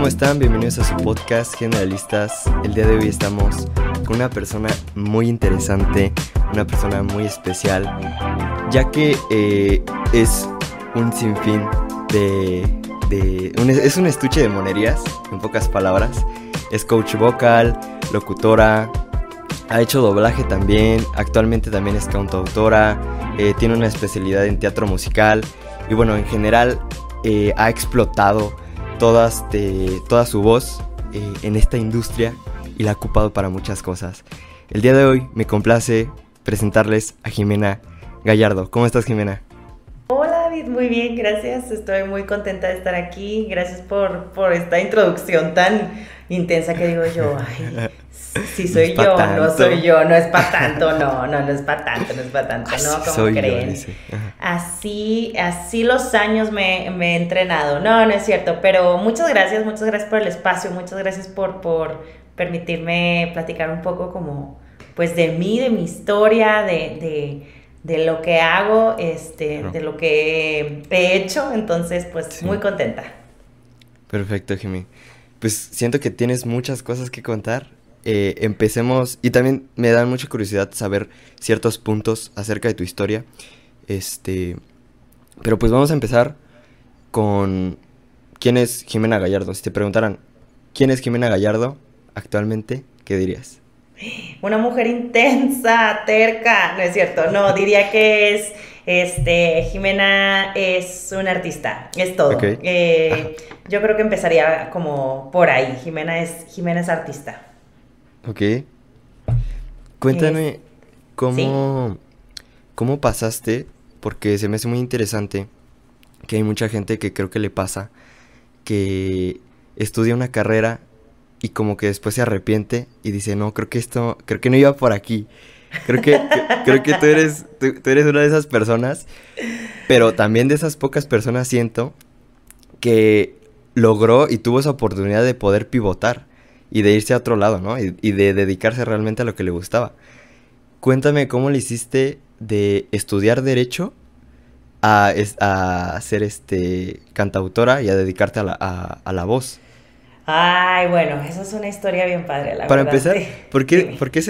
¿cómo están? Bienvenidos a su podcast Generalistas. El día de hoy estamos con una persona muy interesante, una persona muy especial, ya que eh, es un sinfín de... de es un estuche de monerías, en pocas palabras. Es coach vocal, locutora, ha hecho doblaje también, actualmente también es cantautora, eh, tiene una especialidad en teatro musical y bueno, en general eh, ha explotado todas toda su voz eh, en esta industria y la ha ocupado para muchas cosas. El día de hoy me complace presentarles a Jimena Gallardo. ¿Cómo estás, Jimena? David, muy bien, gracias. Estoy muy contenta de estar aquí. Gracias por, por esta introducción tan intensa que digo yo. Ay, si soy yo, no soy yo, no es para tanto, no, no, no es para tanto, no es para tanto, no, como creen. así, así los años me, he entrenado, no, no es cierto, pero muchas gracias, muchas gracias por el espacio, muchas gracias por, por permitirme platicar un poco como, pues de mí, de mi historia, de, lo que hago, este, de lo que he hecho, entonces, pues muy contenta. Perfecto, Jimmy. Pues siento que tienes muchas cosas que contar eh, empecemos, y también me da mucha curiosidad saber ciertos puntos acerca de tu historia. Este, pero pues vamos a empezar con quién es Jimena Gallardo. Si te preguntaran quién es Jimena Gallardo actualmente, ¿qué dirías? Una mujer intensa, terca, no es cierto, no, diría que es, este, Jimena es una artista, es todo. Eh, yo creo que empezaría como por ahí, Jimena es, Jimena es artista. Ok. Cuéntame cómo, cómo pasaste, porque se me hace muy interesante que hay mucha gente que creo que le pasa que estudia una carrera y como que después se arrepiente y dice, no, creo que esto, creo que no iba por aquí. Creo que, creo que tú eres, tú, eres una de esas personas, pero también de esas pocas personas siento que logró y tuvo esa oportunidad de poder pivotar y de irse a otro lado, ¿no? Y, de dedicarse realmente a lo que le gustaba. Cuéntame cómo le hiciste de estudiar derecho a, a ser este cantautora y a dedicarte a la, a la voz. Ay, bueno, esa es una historia bien padre, la Para empezar, ¿por qué, ¿por, qué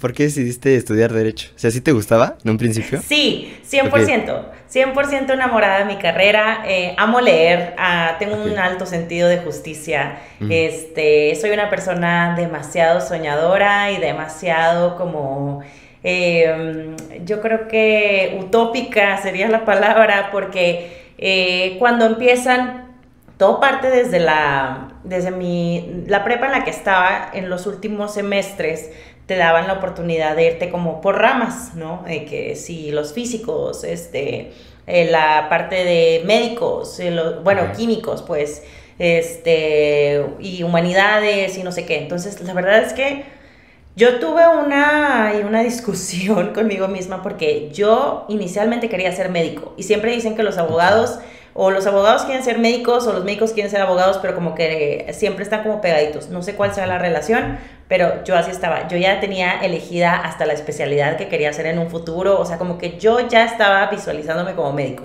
¿por qué decidiste estudiar Derecho? O sea, ¿sí te gustaba en un principio? Sí, 100%. 100% enamorada de mi carrera. Eh, amo leer, ah, tengo un alto sentido de justicia. este, soy una persona demasiado soñadora y demasiado como... Em, yo creo que utópica sería la palabra, porque eh, cuando empiezan todo parte desde la, desde mi, la prepa en la que estaba en los últimos semestres, te daban la oportunidad de irte como por ramas, ¿no? De que si los físicos, este, eh, la parte de médicos, eh, bueno, químicos, pues, este, y humanidades y no sé qué. Entonces, la verdad es que yo tuve una, una discusión conmigo misma porque yo inicialmente quería ser médico y siempre dicen que los abogados o los abogados quieren ser médicos o los médicos quieren ser abogados, pero como que siempre están como pegaditos. No sé cuál sea la relación, pero yo así estaba. Yo ya tenía elegida hasta la especialidad que quería hacer en un futuro, o sea, como que yo ya estaba visualizándome como médico.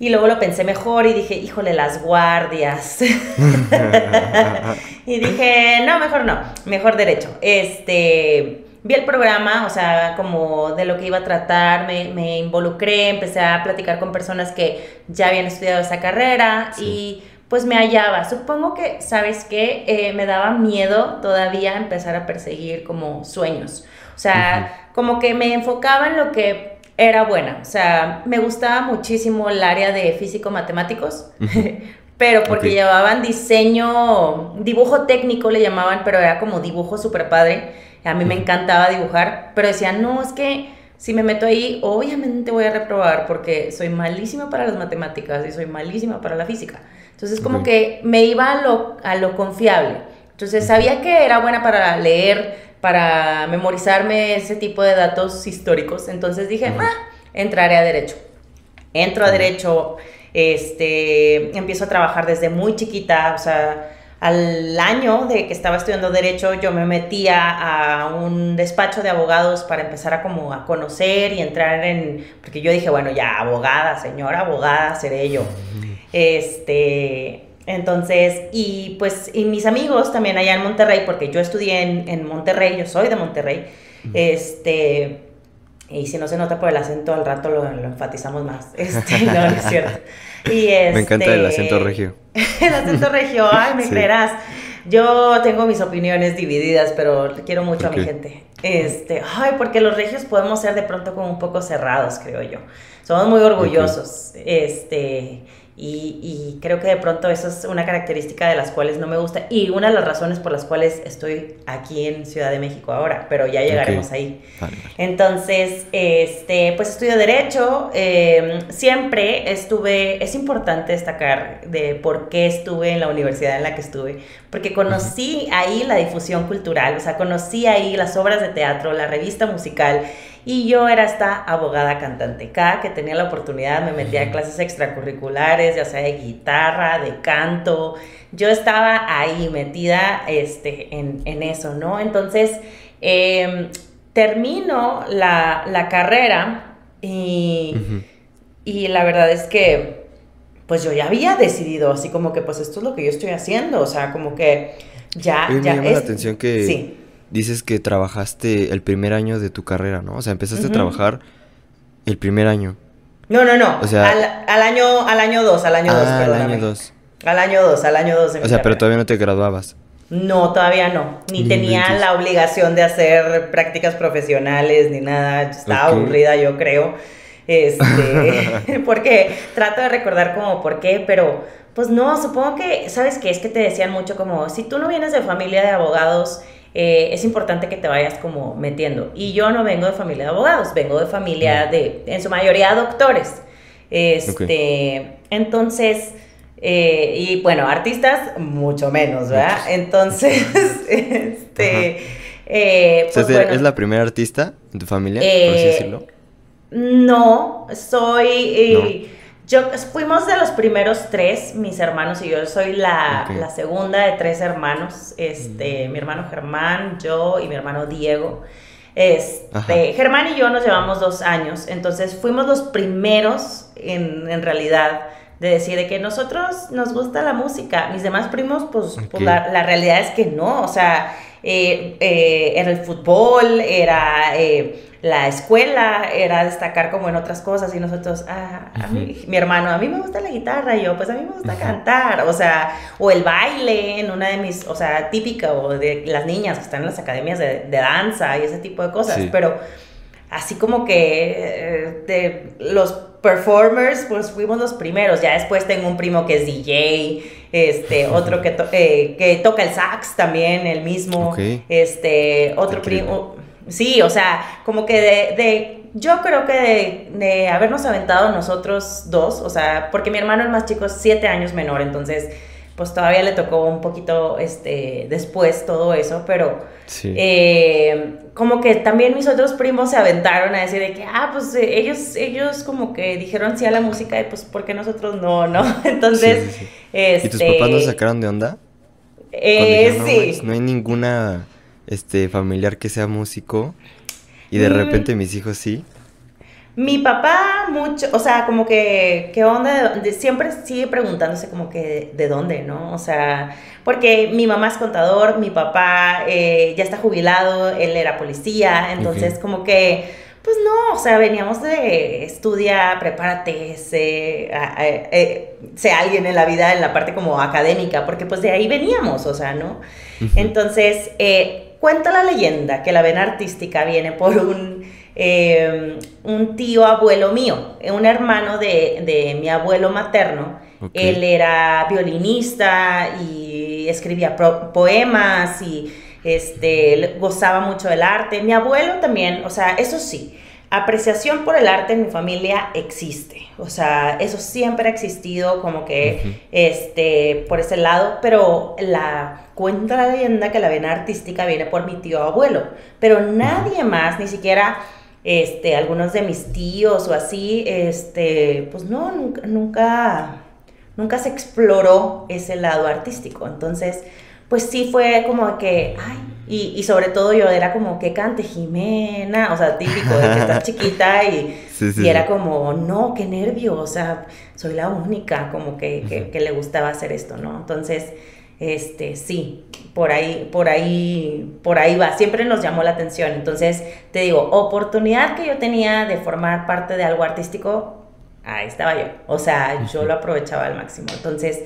Y luego lo pensé mejor y dije, híjole, las guardias. y dije, no, mejor no, mejor derecho. Este, vi el programa, o sea, como de lo que iba a tratar, me, involucré, empecé a platicar con personas que ya habían estudiado esa carrera y pues me hallaba. Supongo que, ¿sabes qué? Eh, me daba miedo todavía empezar a perseguir como sueños. O sea, como que me enfocaba en lo que era buena. O sea, me gustaba muchísimo el área de físico-matemáticos. pero porque llevaban diseño, dibujo técnico le llamaban, pero era como dibujo súper padre. A mí me encantaba dibujar, pero decía, no, es que si me meto ahí, obviamente voy a reprobar porque soy malísima para las matemáticas y soy malísima para la física. Entonces, como que me iba a lo, a lo confiable. Entonces, sabía que era buena para leer, para memorizarme ese tipo de datos históricos. Entonces dije, ah, entraré a Derecho. Entro a Derecho, este, empiezo a trabajar desde muy chiquita, o sea, al año de que estaba estudiando derecho, yo me metía a un despacho de abogados para empezar a como a conocer y entrar en, porque yo dije, bueno, ya abogada, señora abogada, seré yo. Este, Entonces, y pues, y mis amigos también allá en Monterrey, porque yo estudié en, en Monterrey, yo soy de Monterrey, este, y si no se nota por el acento, al rato lo, enfatizamos más. Este, no, es cierto. Y me encanta el este, acento regio. el acento regio, ay, me creerás. Yo tengo mis opiniones divididas, pero quiero mucho a mi gente. Este, ay, porque los regios podemos ser de pronto como un poco cerrados, creo yo. Somos muy orgullosos. Este, y, creo que de pronto eso es una característica de las cuales no me gusta y una de las razones por las cuales estoy aquí en Ciudad de México ahora, pero ya llegaremos ahí. Entonces, este, pues estudio Derecho, em, siempre estuve, es importante destacar de por qué estuve en la universidad en la que estuve, porque conocí ahí la difusión cultural, o sea, conocí ahí las obras de teatro, la revista musical y yo era esta abogada cantante. Cada que tenía la oportunidad me metía a clases extracurriculares, ya sea de guitarra, de canto. Yo estaba ahí metida este, en, eso, ¿no? Entonces, em, termino la, carrera y, y la verdad es que pues yo ya había decidido, así como que pues esto es lo que yo estoy haciendo, o sea, como que ya... ya me llama la atención que... Sí dices que trabajaste el primer año de tu carrera, ¿no? O sea, empezaste a trabajar el primer año. No, no, no. O sea, al, año al año 2, al año 2, ah, Al año 2. Al año 2, al año 2. O sea, pero todavía no te graduabas. No, todavía no. Ni tenía la obligación de hacer prácticas profesionales ni nada. Estaba aburrida, yo creo. Este, porque trato de recordar como por qué, pero pues no, supongo que, ¿sabes qué? Es que te decían mucho como, si tú no vienes de familia de abogados, eh, es importante que te vayas como metiendo. Y yo no vengo de familia de abogados, vengo de familia de, en su mayoría, doctores. Este, Entonces, eh, y bueno, artistas mucho menos, ¿verdad? Entonces, este... Eh, pues, ¿Es la primera artista en tu familia, por así decirlo? No, soy... Yo fuimos de los primeros tres, mis hermanos y yo. Soy la, segunda de tres hermanos. Este, mi hermano Germán, yo y mi hermano Diego. Este, Germán y yo nos llevamos dos años, entonces fuimos los primeros en, en realidad de decir de que nosotros nos gusta la música. Mis demás primos, pues, pues la, la, realidad es que no. O sea, eh, eh, era el fútbol, era eh, la escuela, era destacar como en otras cosas y nosotros, ah, mi hermano, a mí me gusta la guitarra, y yo, pues a mí me gusta cantar, o sea, o el baile en una de mis, o sea, típica, o de las niñas que están en las academias de, danza y ese tipo de cosas, pero así como que de los performers, pues fuimos los primeros, ya después tengo un primo que es DJ, este, otro que, eh, que toca el sax también, el mismo, este, otro primo, sí, o sea, como que de, yo creo que de, habernos aventado nosotros dos, o sea, porque mi hermano el más chico es siete años menor, entonces, pues todavía le tocó un poquito, este, después todo eso, pero eh, como que también mis otros primos se aventaron a decir de que, ah, pues eh, ellos, ellos como que dijeron sí a la música y pues, ¿por qué nosotros no, no? Entonces, Este... ¿Y tus papás no sacaron de onda? Eh, sí. No, hay ninguna este, familiar que sea músico y de mm. repente mis hijos sí. Mi papá mucho, o sea, como que, ¿qué onda? De, siempre sigue preguntándose como que de dónde, ¿no? O sea, porque mi mamá es contador, mi papá eh, ya está jubilado, él era policía, entonces como que, pues no, o sea, veníamos de estudia, prepárate, sé, eh, sé alguien en la vida, en la parte como académica, porque pues de ahí veníamos, o sea, ¿no? Entonces, eh, cuenta la leyenda que la vena artística viene por un Em, un tío abuelo mío, un hermano de, mi abuelo materno. Él era violinista y escribía poemas y este, gozaba mucho del arte. Mi abuelo también, o sea, eso sí, apreciación por el arte en mi familia existe. O sea, eso siempre ha existido como que este, por ese lado, pero la cuenta la leyenda que la vena artística viene por mi tío abuelo, pero nadie más, ni siquiera este, algunos de mis tíos o así, este, pues no, nunca, nunca, nunca se exploró ese lado artístico. Entonces, pues sí fue como que, ay, y, sobre todo yo era como que cante Jimena, o sea, típico de que estás chiquita y, y era como, no, qué nervio, o sea, soy la única como que, que, le gustaba hacer esto, ¿no? Entonces, este, sí, por ahí, por ahí, por ahí va, siempre nos llamó la atención. Entonces, te digo, oportunidad que yo tenía de formar parte de algo artístico, ahí estaba yo, o sea, yo lo aprovechaba al máximo. Entonces,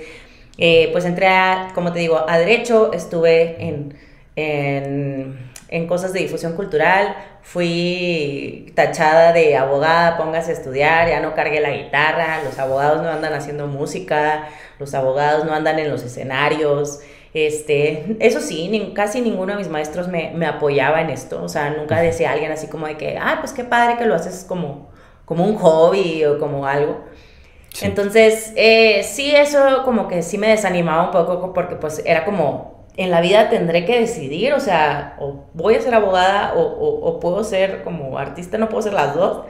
eh, pues entré, a, como te digo, a derecho, estuve en en, cosas de difusión cultural, fui tachada de abogada, póngase a estudiar, ya no cargué la guitarra, los abogados no andan haciendo música, los abogados no andan en los escenarios. Este, eso sí, casi ninguno de mis maestros me, apoyaba en esto, o sea, nunca decía alguien así como de que, ah, pues qué padre que lo haces como, como un hobby o como algo. Entonces, eh, sí, eso como que sí me desanimaba un poco porque pues era como en la vida tendré que decidir, o sea, o voy a ser abogada o, puedo ser como artista, no puedo ser las dos.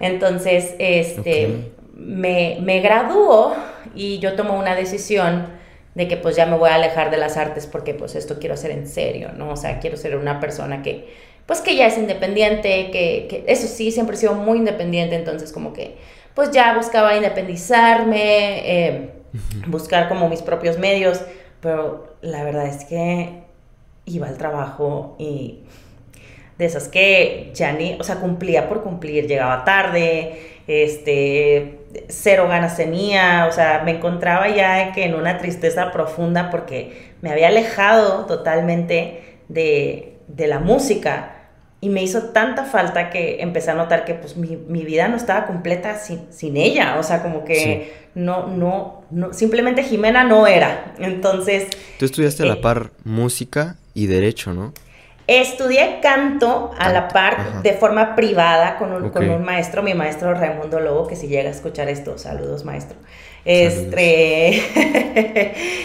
Entonces, este, me, me graduó y yo tomo una decisión de que pues ya me voy a alejar de las artes porque pues esto quiero hacer en serio, ¿no? O sea, quiero ser una persona que, pues que ya es independiente, que, que eso sí, siempre he sido muy independiente, entonces como que pues ya buscaba independizarme, eh, buscar como mis propios medios pero la verdad es que iba al trabajo y de esas que ya ni, o sea, cumplía por cumplir, llegaba tarde, este, cero ganas tenía, o sea, me encontraba ya que en una tristeza profunda porque me había alejado totalmente de, de la música y me hizo tanta falta que empecé a notar que pues mi, mi vida no estaba completa sin, sin, ella, o sea, como que no, no, no, simplemente Jimena no era. Entonces... Tú estudiaste a la eh, par música y derecho, ¿no? Estudié canto a la par de forma privada con un, con un, maestro, mi maestro Raimundo Lobo, que si llega a escuchar esto, saludos maestro. Este,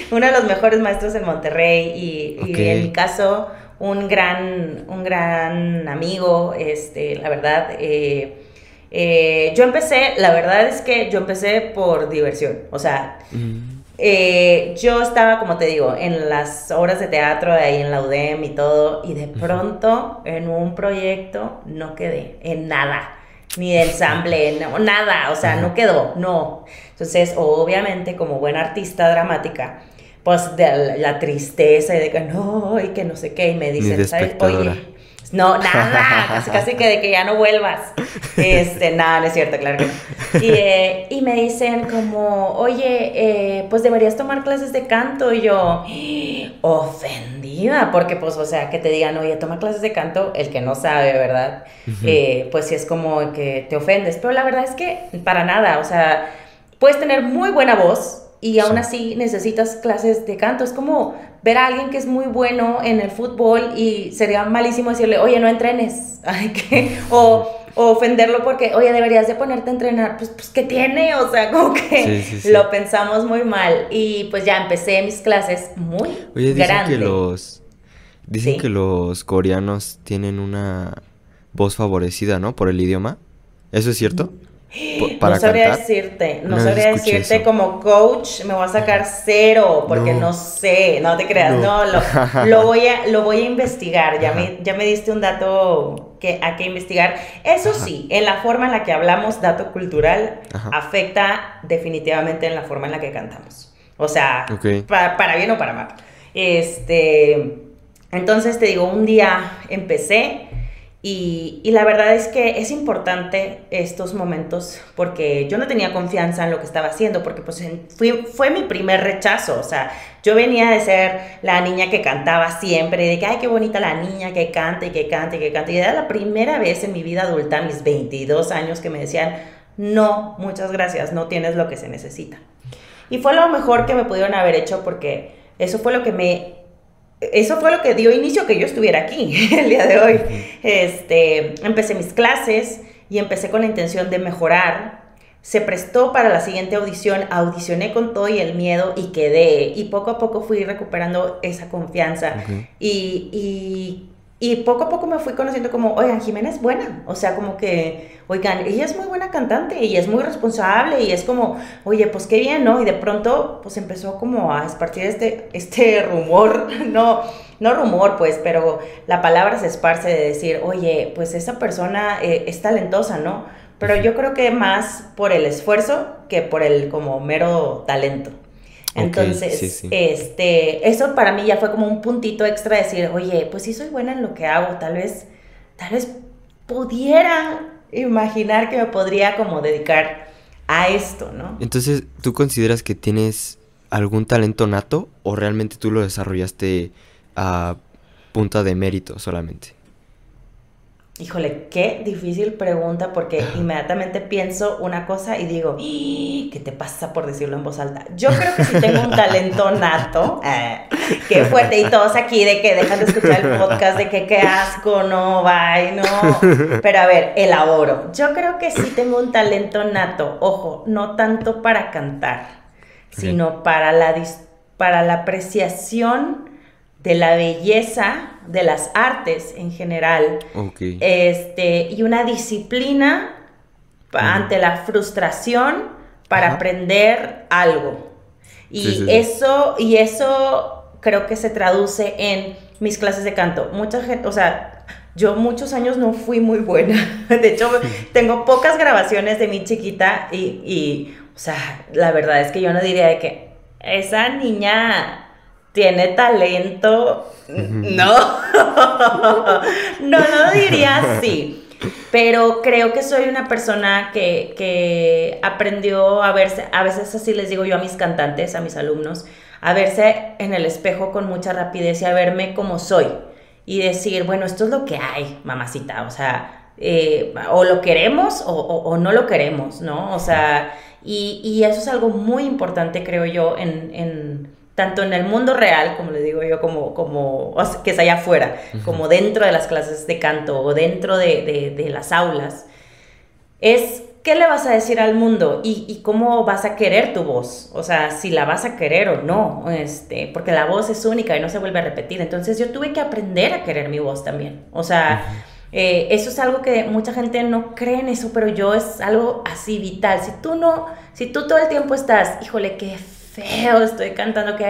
uno de los mejores maestros en Monterrey y, y en mi caso un gran, un gran amigo, este, la verdad. Eh, eh, yo empecé, la verdad es que yo empecé por diversión, o sea, eh, yo estaba, como te digo, en las obras de teatro, ahí en la UDEM y todo, y de pronto en un proyecto no quedé en nada, ni de ensamble, no, nada, o sea, no quedó, no. Entonces, obviamente, como buena artista dramática, pues de la, tristeza y de que no, y que no sé qué, y me dicen, ¿sabes? Oye, no, nada, casi, casi que de que ya no vuelvas. Este, nada, no es cierto, claro que no. Y, eh, y me dicen como, oye, eh, pues deberías tomar clases de canto. Y yo, ofendida, porque pues, o sea, que te digan, oye, toma clases de canto, el que no sabe, ¿verdad? Eh, pues sí es como que te ofendes. Pero la verdad es que para nada, o sea, puedes tener muy buena voz, y aún así necesitas clases de canto. Es como ver a alguien que es muy bueno en el fútbol y sería malísimo decirle, oye, no entrenes. o, ofenderlo porque, oye, deberías de ponerte a entrenar. Pues, pues ¿qué tiene? O sea, como que lo pensamos muy mal. Y pues ya empecé mis clases muy oye, dicen Que los, dicen que los coreanos tienen una voz favorecida, ¿no? Por el idioma. ¿Eso es cierto? no sabría decirte, no, sabría decirte como coach, me voy a sacar cero porque no, sé, no te creas, no, lo, voy a, lo voy a investigar, ya me, ya me diste un dato que hay que investigar. Eso sí, en la forma en la que hablamos, dato cultural, afecta definitivamente en la forma en la que cantamos. O sea, para, para bien o para mal. Este, entonces te digo, un día empecé y, la verdad es que es importante estos momentos porque yo no tenía confianza en lo que estaba haciendo, porque pues fue mi primer rechazo, o sea, yo venía de ser la niña que cantaba siempre, de que, ay, qué bonita la niña que canta y que canta y que canta, y era la primera vez en mi vida adulta, mis 22 años, que me decían, no, muchas gracias, no tienes lo que se necesita. Y fue lo mejor que me pudieron haber hecho porque eso fue lo que me eso fue lo que dio inicio a que yo estuviera aquí el día de hoy. Este, empecé mis clases y empecé con la intención de mejorar. Se prestó para la siguiente audición, audicioné con todo y el miedo y quedé. Y poco a poco fui recuperando esa confianza. Y, y poco a poco me fui conociendo como, oigan, Jimena es buena. O sea, como que, oigan, ella es muy buena cantante y es muy responsable y es como, oye, pues qué bien, ¿no? Y de pronto, pues empezó como a esparcir este, este rumor, no, no rumor, pues, pero la palabra se esparce de decir, oye, pues esa persona eh, es talentosa, ¿no? Pero yo creo que más por el esfuerzo que por el como mero talento. Entonces, este, eso para mí ya fue como un puntito extra de decir, oye, pues sí soy buena en lo que hago, tal vez, tal vez pudiera imaginar que me podría como dedicar a esto, ¿no? Entonces, ¿tú consideras que tienes algún talento nato o realmente tú lo desarrollaste a punta de mérito solamente? Híjole, qué difícil pregunta porque inmediatamente pienso una cosa y digo, ¿qué te pasa por decirlo en voz alta? Yo creo que sí tengo un talento nato, eh, qué fuerte, y todos aquí de que dejan de escuchar el podcast, de que qué asco, no, bye, no. Pero a ver, elaboro. Yo creo que sí tengo un talento nato, ojo, no tanto para cantar, sino para la, para la apreciación de la belleza de las artes en general. Este, y una disciplina ante la frustración para aprender algo. Y eso, y eso creo que se traduce en mis clases de canto. Mucha gente, o sea, yo muchos años no fui muy buena. De hecho, tengo pocas grabaciones de mi chiquita y, y, o sea, la verdad es que yo no diría de que esa niña tiene talento. No, no, no diría así. Pero creo que soy una persona que, aprendió a verse, a veces así les digo yo a mis cantantes, a mis alumnos, a verse en el espejo con mucha rapidez y a verme como soy. Y decir, bueno, esto es lo que hay, mamacita. O sea, eh, o lo queremos o, no lo queremos, ¿no? O sea, y, eso es algo muy importante, creo yo, en tanto en el mundo real, como le digo yo, como, como que es allá afuera, como dentro de las clases de canto o dentro de, de, las aulas, es qué le vas a decir al mundo y, y, cómo vas a querer tu voz, o sea, si la vas a querer o no, este, porque la voz es única y no se vuelve a repetir, entonces yo tuve que aprender a querer mi voz también, o sea... Eh, eso es algo que mucha gente no cree en eso, pero yo es algo así vital. Si tú no, si tú todo el tiempo estás, híjole, qué feo estoy cantando, que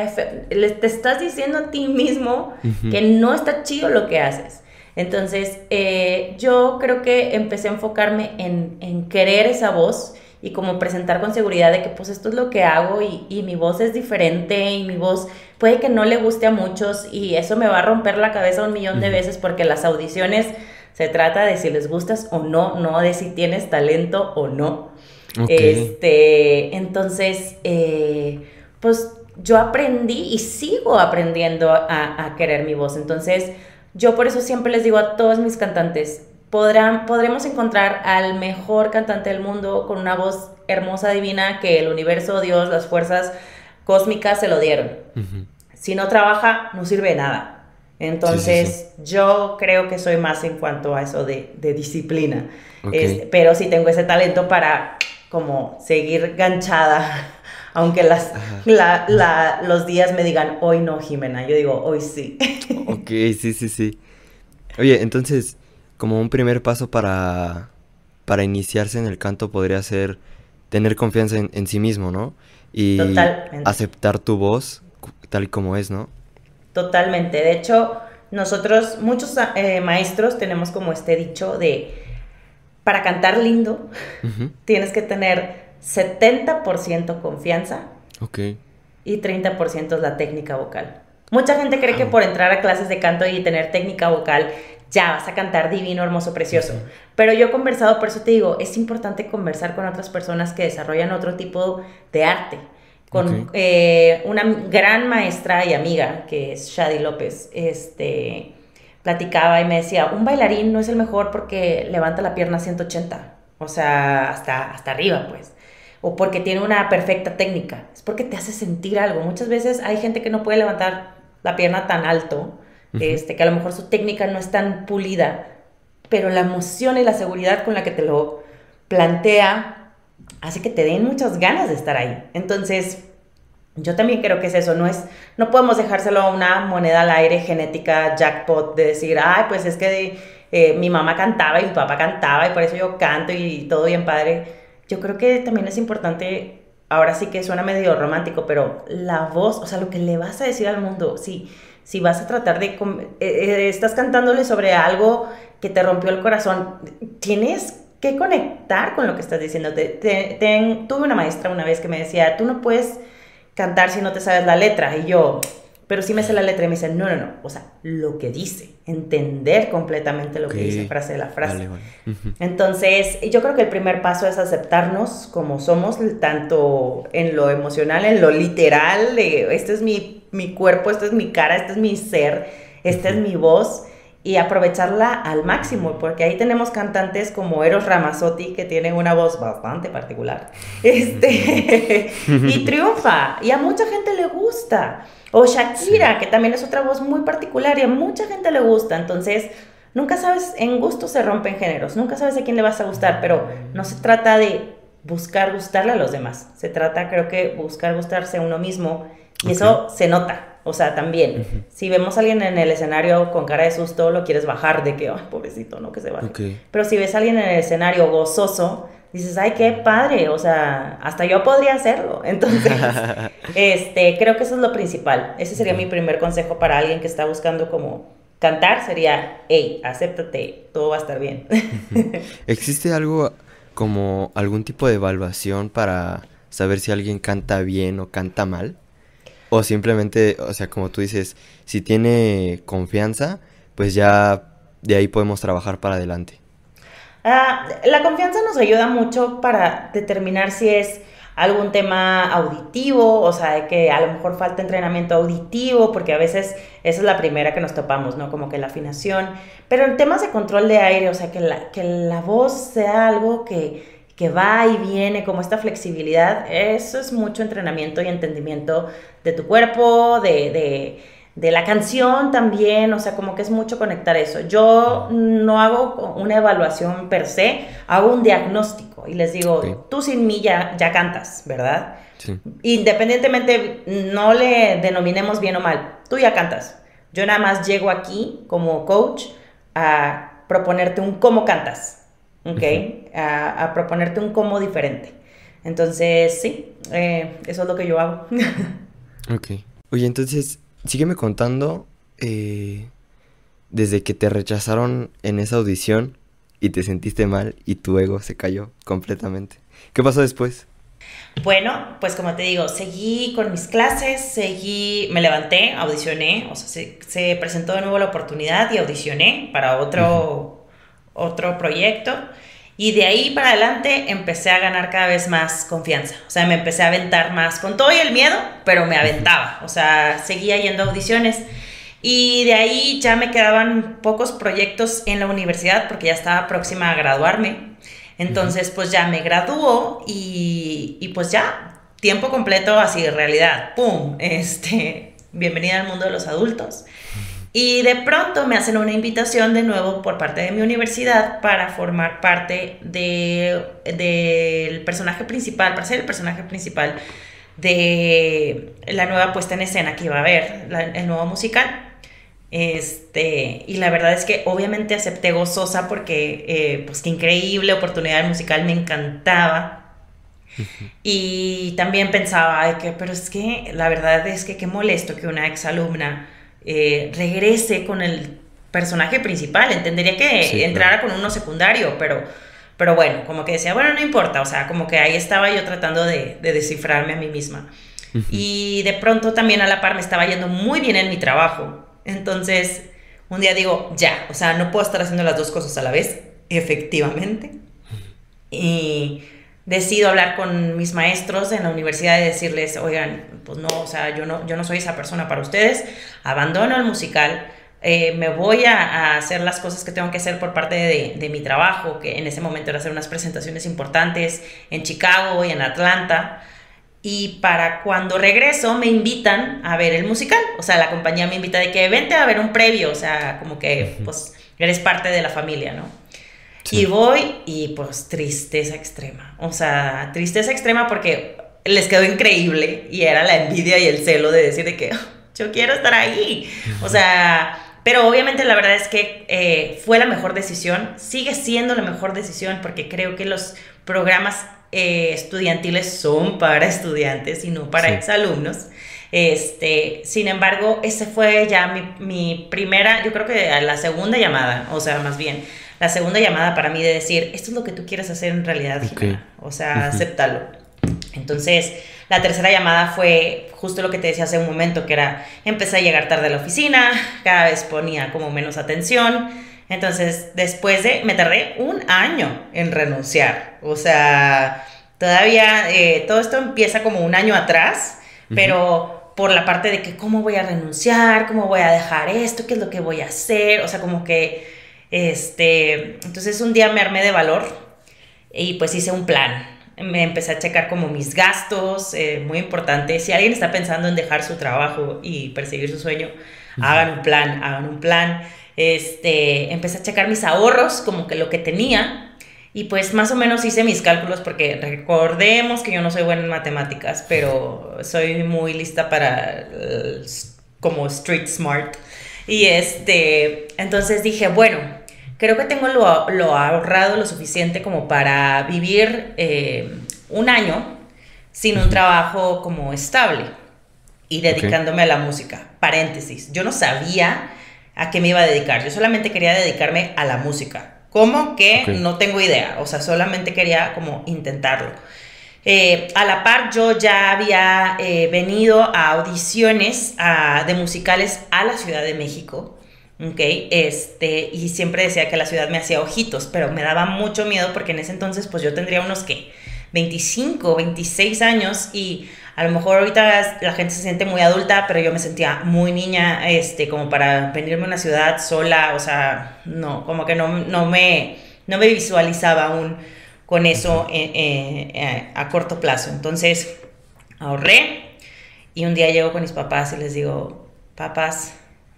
te estás diciendo a ti mismo que no está chido lo que haces. Entonces, eh, yo creo que empecé a enfocarme en, querer esa voz y como presentar con seguridad de que pues esto es lo que hago y, mi voz es diferente y mi voz puede que no le guste a muchos y eso me va a romper la cabeza un millón de veces porque las audiciones se trata de si les gustas o no, no de si tienes talento o no. Este, entonces, eh, pues yo aprendí y sigo aprendiendo a, querer mi voz. Entonces, yo por eso siempre les digo a todos mis cantantes, podrán, podremos encontrar al mejor cantante del mundo con una voz hermosa, divina, que el universo, Dios, las fuerzas cósmicas se lo dieron. Si no trabaja, no sirve de nada. Entonces, yo creo que soy más en cuanto a eso de, disciplina. Este, pero sí tengo ese talento para como seguir ganchada aunque las, los días me digan, hoy no, Jimena, yo digo, hoy sí. ok, sí, sí, sí. Oye, entonces, como un primer paso para, para iniciarse en el canto podría ser tener confianza en, sí mismo, ¿no? Y aceptar tu voz tal y como es, ¿no? Totalmente. De hecho, nosotros, muchos eh, maestros, tenemos como este dicho de, para cantar lindo, tienes que tener 70% confianza y 30% es la técnica vocal. Mucha gente cree que por entrar a clases de canto y tener técnica vocal ya vas a cantar divino, hermoso, precioso. Pero yo he conversado, por eso te digo, es importante conversar con otras personas que desarrollan otro tipo de arte. Con eh, una gran maestra y amiga que es Shadi López, este, platicaba y me decía, un bailarín no es el mejor porque levanta la pierna 180, o sea, hasta, hasta arriba, pues o porque tiene una perfecta técnica, es porque te hace sentir algo. Muchas veces hay gente que no puede levantar la pierna tan alto, este, que a lo mejor su técnica no es tan pulida, pero la emoción y la seguridad con la que te lo plantea hace que te den muchas ganas de estar ahí. Entonces, Yo también creo que es eso, no es, no podemos dejárselo a una moneda al aire genética jackpot de decir, ay, pues es que eh, mi mamá cantaba y mi papá cantaba y por eso yo canto y todo bien padre. Yo creo que también es importante, ahora sí que suena medio romántico, pero la voz, o sea, lo que le vas a decir al mundo, si, si vas a tratar de, eh, eh, estás cantándole sobre algo que te rompió el corazón, tienes que conectar con lo que estás diciendo. tuve una maestra una vez que me decía, tú no puedes cantar si no te sabes la letra. Y yo, pero sí me sé la letra y me dice, no, no, no, o sea, lo que dice, entender completamente lo que dice frase de la frase. Entonces, yo creo que el primer paso es aceptarnos como somos, tanto en lo emocional, en lo literal, este es mi, mi cuerpo, este es mi cara, este es mi ser, esta es mi voz y aprovecharla al máximo, porque ahí tenemos cantantes como Eros Ramazzotti, que tiene una voz bastante particular, este, y triunfa, y a mucha gente le gusta. O Shakira, que también es otra voz muy particular y a mucha gente le gusta. Entonces, nunca sabes, en gusto se rompen géneros, nunca sabes a quién le vas a gustar, pero no se trata de buscar gustarle a los demás. Se trata, creo que, buscar gustarse a uno mismo y eso se nota. O sea, también, si vemos a alguien en el escenario con cara de susto, lo quieres bajar de que, ay, pobrecito, no, que se baje. Pero si ves a alguien en el escenario gozoso, dices, ay, qué padre, o sea, hasta yo podría hacerlo. Entonces, este, creo que eso es lo principal. Ese sería mi primer consejo para alguien que está buscando como cantar, sería, hey, acéptate, todo va a estar bien. ¿Existe algo como algún tipo de evaluación para saber si alguien canta bien o canta mal? O simplemente, o sea, como tú dices, si tiene confianza, pues ya de ahí podemos trabajar para adelante. Ah, la confianza nos ayuda mucho para determinar si es algún tema auditivo, o sea, de que a lo mejor falta entrenamiento auditivo, porque a veces esa es la primera que nos topamos, ¿no? Como que la afinación. Pero en temas de control de aire, o sea, que la, que la voz sea algo que, que va y viene, como esta flexibilidad, eso es mucho entrenamiento y entendimiento de tu cuerpo, de, la canción también, o sea, como que es mucho conectar eso. Yo no hago una evaluación per se, hago un diagnóstico y les digo, tú sin mí ya, ya cantas, ¿verdad? Independientemente, no le denominemos bien o mal, tú ya cantas. Yo nada más llego aquí como coach a proponerte un cómo cantas. ¿ok? A, proponerte un cómo diferente. Entonces, sí, eh, eso es lo que yo hago. ok. Oye, entonces, sígueme contando eh, desde que te rechazaron en esa audición y te sentiste mal y tu ego se cayó completamente. ¿Qué pasó después? Bueno, pues como te digo, seguí con mis clases, seguí, me levanté, audicioné, o sea, se, presentó de nuevo la oportunidad y audicioné para otro, otro proyecto. Y de ahí para adelante empecé a ganar cada vez más confianza. O sea, me empecé a aventar más con todo y el miedo, pero me aventaba. O sea, seguía yendo a audiciones. Y de ahí ya me quedaban pocos proyectos en la universidad porque ya estaba próxima a graduarme. Entonces, pues ya me graduó y, y pues ya, tiempo completo así, realidad. ¡Pum! Este, bienvenida al mundo de los adultos. Y de pronto me hacen una invitación de nuevo por parte de mi universidad para formar parte del de, personaje principal, para ser el personaje principal de la nueva puesta en escena que iba a haber, el nuevo musical. Este, y la verdad es que obviamente acepté gozosa porque, eh, pues qué increíble oportunidad de musical, me encantaba. Y también pensaba que, pero es que la verdad es que qué molesto que una exalumna eh, regrese con el personaje principal. Entendería que entrara con uno secundario, pero, pero bueno, como que decía, bueno, no importa, o sea, como que ahí estaba yo tratando de, descifrarme a mí misma. Y de pronto también a la par me estaba yendo muy bien en mi trabajo. Entonces, un día digo, ya, o sea, no puedo estar haciendo las dos cosas a la vez, efectivamente. Y decido hablar con mis maestros en la universidad y decirles, oigan, pues no, o sea, yo no, yo no soy esa persona para ustedes, abandono el musical, eh, me voy a, hacer las cosas que tengo que hacer por parte de, de, mi trabajo, que en ese momento era hacer unas presentaciones importantes en Chicago y en Atlanta. Y para cuando regreso me invitan a ver el musical, o sea, la compañía me invita de que vente a ver un previo, o sea, como que pues eres parte de la familia, ¿no? Y voy y pues tristeza extrema. O sea, tristeza extrema porque les quedó increíble y era la envidia y el celo de decir de que "Oh, yo quiero estar ahí. O sea, pero obviamente la verdad es que eh, fue la mejor decisión, sigue siendo la mejor decisión porque creo que los programas eh, estudiantiles son para estudiantes y no para Sí. exalumnos. Este, sin embargo, ese fue ya mi, mi primera, yo creo que la segunda llamada, o sea, más bien, la segunda llamada para mí de decir, esto es lo que tú quieres hacer en realidad, Ok. Jimena. o sea, Ujú. acéptalo. Entonces, la tercera llamada fue justo lo que te decía hace un momento, que era, empecé a llegar tarde a la oficina, cada vez ponía como menos atención. Entonces, después de, me tardé un año en renunciar. O sea, todavía, eh, todo esto empieza como un año atrás, pero por la parte de que cómo voy a renunciar, cómo voy a dejar esto, qué es lo que voy a hacer, o sea, como que, este, entonces un día me armé de valor y pues hice un plan. Me empecé a checar como mis gastos, eh, muy importante. Si alguien está pensando en dejar su trabajo y perseguir su sueño, hagan un plan, hagan un plan. Este, empecé a checar mis ahorros, como que lo que tenía, y pues más o menos hice mis cálculos porque recordemos que yo no soy buena en matemáticas, pero soy muy lista para como street smart. Y este, entonces dije, bueno, creo que tengo lo, lo ahorrado lo suficiente como para vivir eh, un año sin un trabajo como estable y dedicándome a la música. Paréntesis, yo no sabía a qué me iba a dedicar, yo solamente quería dedicarme a la música. ¿Cómo? Que no tengo idea, o sea, solamente quería como intentarlo. Eh, a la par yo ya había eh, venido a audiciones a- de musicales a la Ciudad de México, ¿ok? Este, y siempre decía que la ciudad me hacía ojitos, pero me daba mucho miedo porque en ese entonces pues yo tendría unos que 25, 26 años y a lo mejor ahorita la gente se siente muy adulta, pero yo me sentía muy niña, este, como para venirme a una ciudad sola, o sea, no, como que no, no, me, no me visualizaba aún con eso eh, eh, eh, a corto plazo. Entonces, ahorré y un día llego con mis papás y les digo, papás,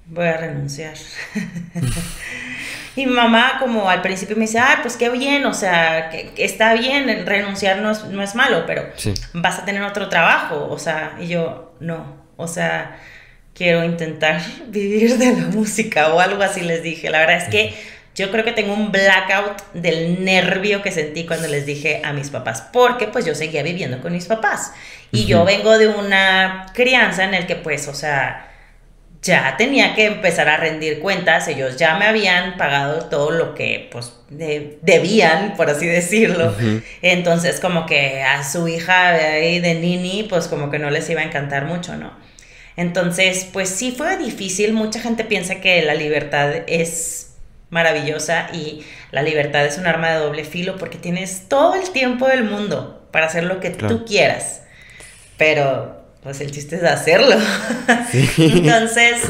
voy a renunciar. y mi mamá como al principio me dice, ah, pues qué bien, o sea, que, que está bien, renunciar no es, no es malo, pero Sí. vas a tener otro trabajo, o sea, y yo, no, o sea, quiero intentar vivir de la música o algo así les dije. La verdad es que yo creo que tengo un blackout del nervio que sentí cuando les dije a mis papás, porque pues yo seguía viviendo con mis papás y yo vengo de una crianza en el que pues, o sea, ya tenía que empezar a rendir cuentas, ellos ya me habían pagado todo lo que pues de- debían, por así decirlo. Entonces, como que a su hija de ahí de Nini, pues como que no les iba a encantar mucho, ¿no? Entonces, pues sí fue difícil. Mucha gente piensa que la libertad es maravillosa y la libertad es un arma de doble filo porque tienes todo el tiempo del mundo para hacer lo que Claro. tú quieras. Pero, pues el chiste es hacerlo. Sí. Entonces,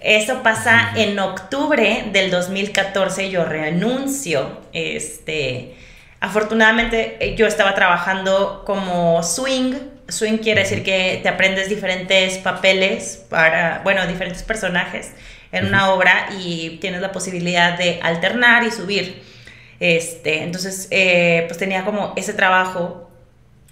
eso pasa en octubre del 2014, yo renuncio. Este, afortunadamente eh, yo estaba trabajando como swing. Swing quiere decir que te aprendes diferentes papeles para, bueno, diferentes personajes en una obra y tienes la posibilidad de alternar y subir. Este, entonces, eh, pues tenía como ese trabajo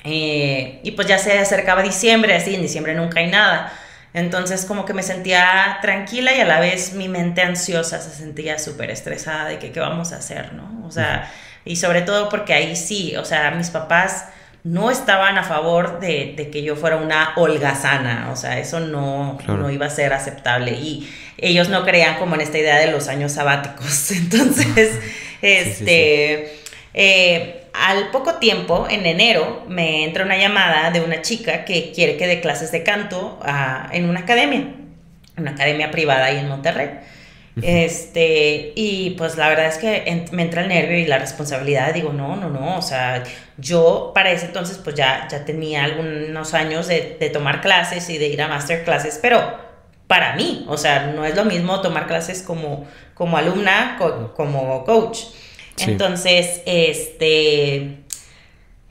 eh, y pues ya se acercaba diciembre, así en diciembre nunca hay nada. Entonces como que me sentía tranquila y a la vez mi mente ansiosa se sentía súper estresada de que qué vamos a hacer, ¿no? O sea, y sobre todo porque ahí sí, o sea, mis papás no estaban a favor de, de que yo fuera una holgazana, o sea, eso no, Claro. no iba a ser aceptable y ellos no creían como en esta idea de los años sabáticos. Entonces, este... Eh, al poco tiempo, en enero, me entra una llamada de una chica que quiere que dé clases de canto ah, en una academia, una academia privada ahí en Monterrey. Este, y pues la verdad es que en- me entra el nervio y la responsabilidad, digo, no, no, no, o sea, yo para ese entonces pues ya, ya tenía algunos años de, de tomar clases y de ir a masterclasses, pero para mí, o sea, no es lo mismo tomar clases como, como alumna, co- como coach. Sí. Entonces, este,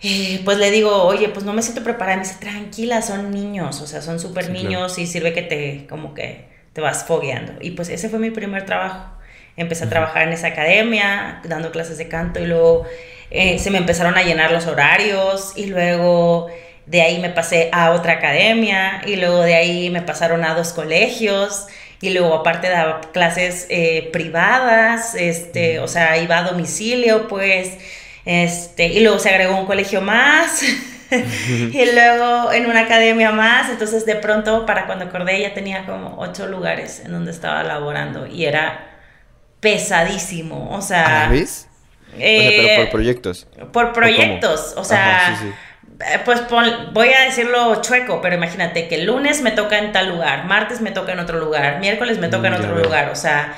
eh, pues le digo, oye, pues no me siento preparada. Me dice, tranquila, son niños, o sea, son súper Sí, claro. niños y sirve que te, como que te vas fogueando. Y pues ese fue mi primer trabajo. Empecé a trabajar en esa academia, dando clases de canto y luego eh, se me empezaron a llenar los horarios y luego de ahí me pasé a otra academia y luego de ahí me pasaron a dos colegios y luego aparte daba clases eh, privadas, este, o sea, iba a domicilio, pues, este, y luego se agregó un colegio más. y luego en una academia más, entonces de pronto para cuando acordé ya tenía como ocho lugares en donde estaba laborando y era pesadísimo, o sea... ¿A la vez? o sea, pero por proyectos. Por proyectos, o, sea... Eh, pues voy a decirlo chueco, pero imagínate que el lunes me toca en tal lugar, martes me toca en otro lugar, miércoles me toca en mm, otro lugar, o sea,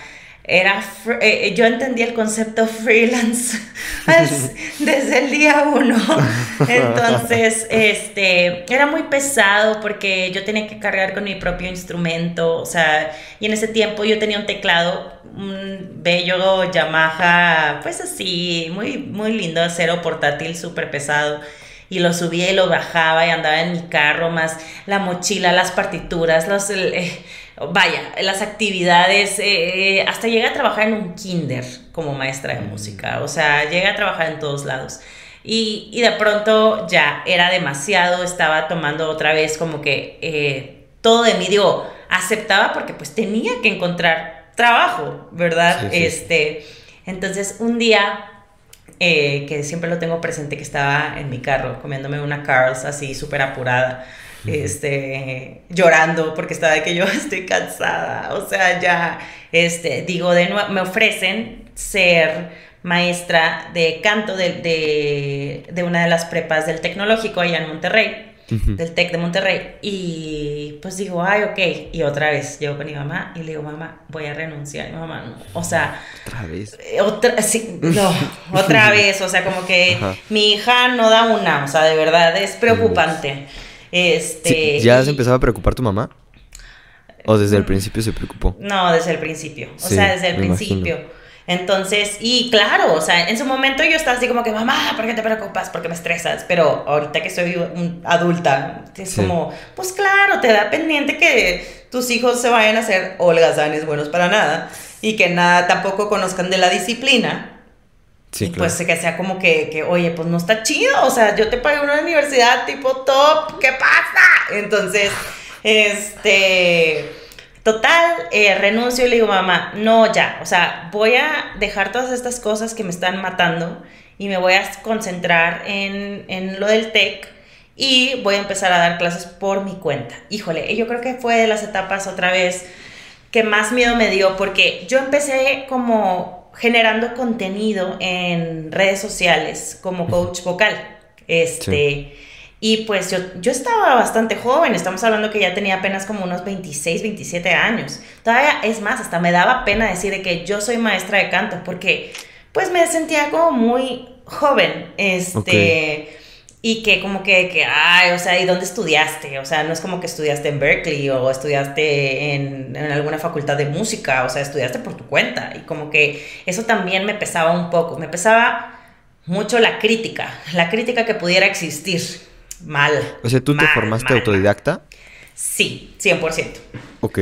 era eh, yo entendí el concepto freelance desde el día uno. Entonces, este, era muy pesado porque yo tenía que cargar con mi propio instrumento, o sea, y en ese tiempo yo tenía un teclado, un bello Yamaha, pues así, muy, muy lindo, acero portátil, súper pesado y lo subía y lo bajaba y andaba en mi carro, más la mochila, las partituras, los, eh, vaya, las actividades, eh, eh, hasta llegué a trabajar en un kinder como maestra de música, o sea, llegué a trabajar en todos lados. Y, y de pronto ya era demasiado, estaba tomando otra vez como que todo de mí, digo, aceptaba porque pues tenía que encontrar trabajo, ¿verdad? Este, entonces un día eh, que siempre lo tengo presente, que estaba en mi carro comiéndome una Carl's así súper apurada, este, llorando porque estaba de que yo estoy cansada, o sea, ya, este, digo, de nuevo, me ofrecen ser maestra de canto de, de, de una de las prepas del tecnológico allá en Monterrey del TEC de Monterrey. Y pues digo, ay, ok. Y otra vez llego con mi mamá y le digo, mamá, voy a renunciar. Y mi mamá, no. O sea. Otra vez. Eh, otra, sí, no, otra vez. O sea, como que mi hija no da una. O sea, de verdad es preocupante. Este. ¿Ya se empezaba a preocupar tu mamá? ¿O desde el mm. principio se preocupó? No, desde el principio. O sea, desde el principio. Entonces, y claro, o sea, en su momento yo estaba así como que, mamá, ¿por qué te preocupas? ¿Por qué me estresas? Pero ahorita que soy adulta, es como, pues claro, te da pendiente que tus hijos se vayan a ser holgazanes buenos para nada y que nada tampoco conozcan de la disciplina. Sí, y pues que sea como que, que, oye, pues no está chido, o sea, yo te pagué una universidad tipo top, ¿qué pasa? Entonces, este Total, eh, renuncio y le digo, mamá, no, ya, o sea, voy a dejar todas estas cosas que me están matando y me voy a concentrar en, en lo del TEC y voy a empezar a dar clases por mi cuenta. Híjole, yo creo que fue de las etapas otra vez que más miedo me dio porque yo empecé como generando contenido en redes sociales como coach vocal. Este, y pues yo, yo estaba bastante joven, estamos hablando que ya tenía apenas como unos 26, 27 años. Todavía, es más, hasta me daba pena decir que yo soy maestra de canto, porque pues me sentía como muy joven, este... Y que como que, que, ay, o sea, ¿y dónde estudiaste? O sea, no es como que estudiaste en Berkeley o estudiaste en, en, alguna facultad de música, o sea, estudiaste por tu cuenta. Y como que eso también me pesaba un poco, me pesaba mucho la crítica, la crítica que pudiera existir mal. O sea, ¿tú te formaste autodidacta? Sí, 100%. Ok.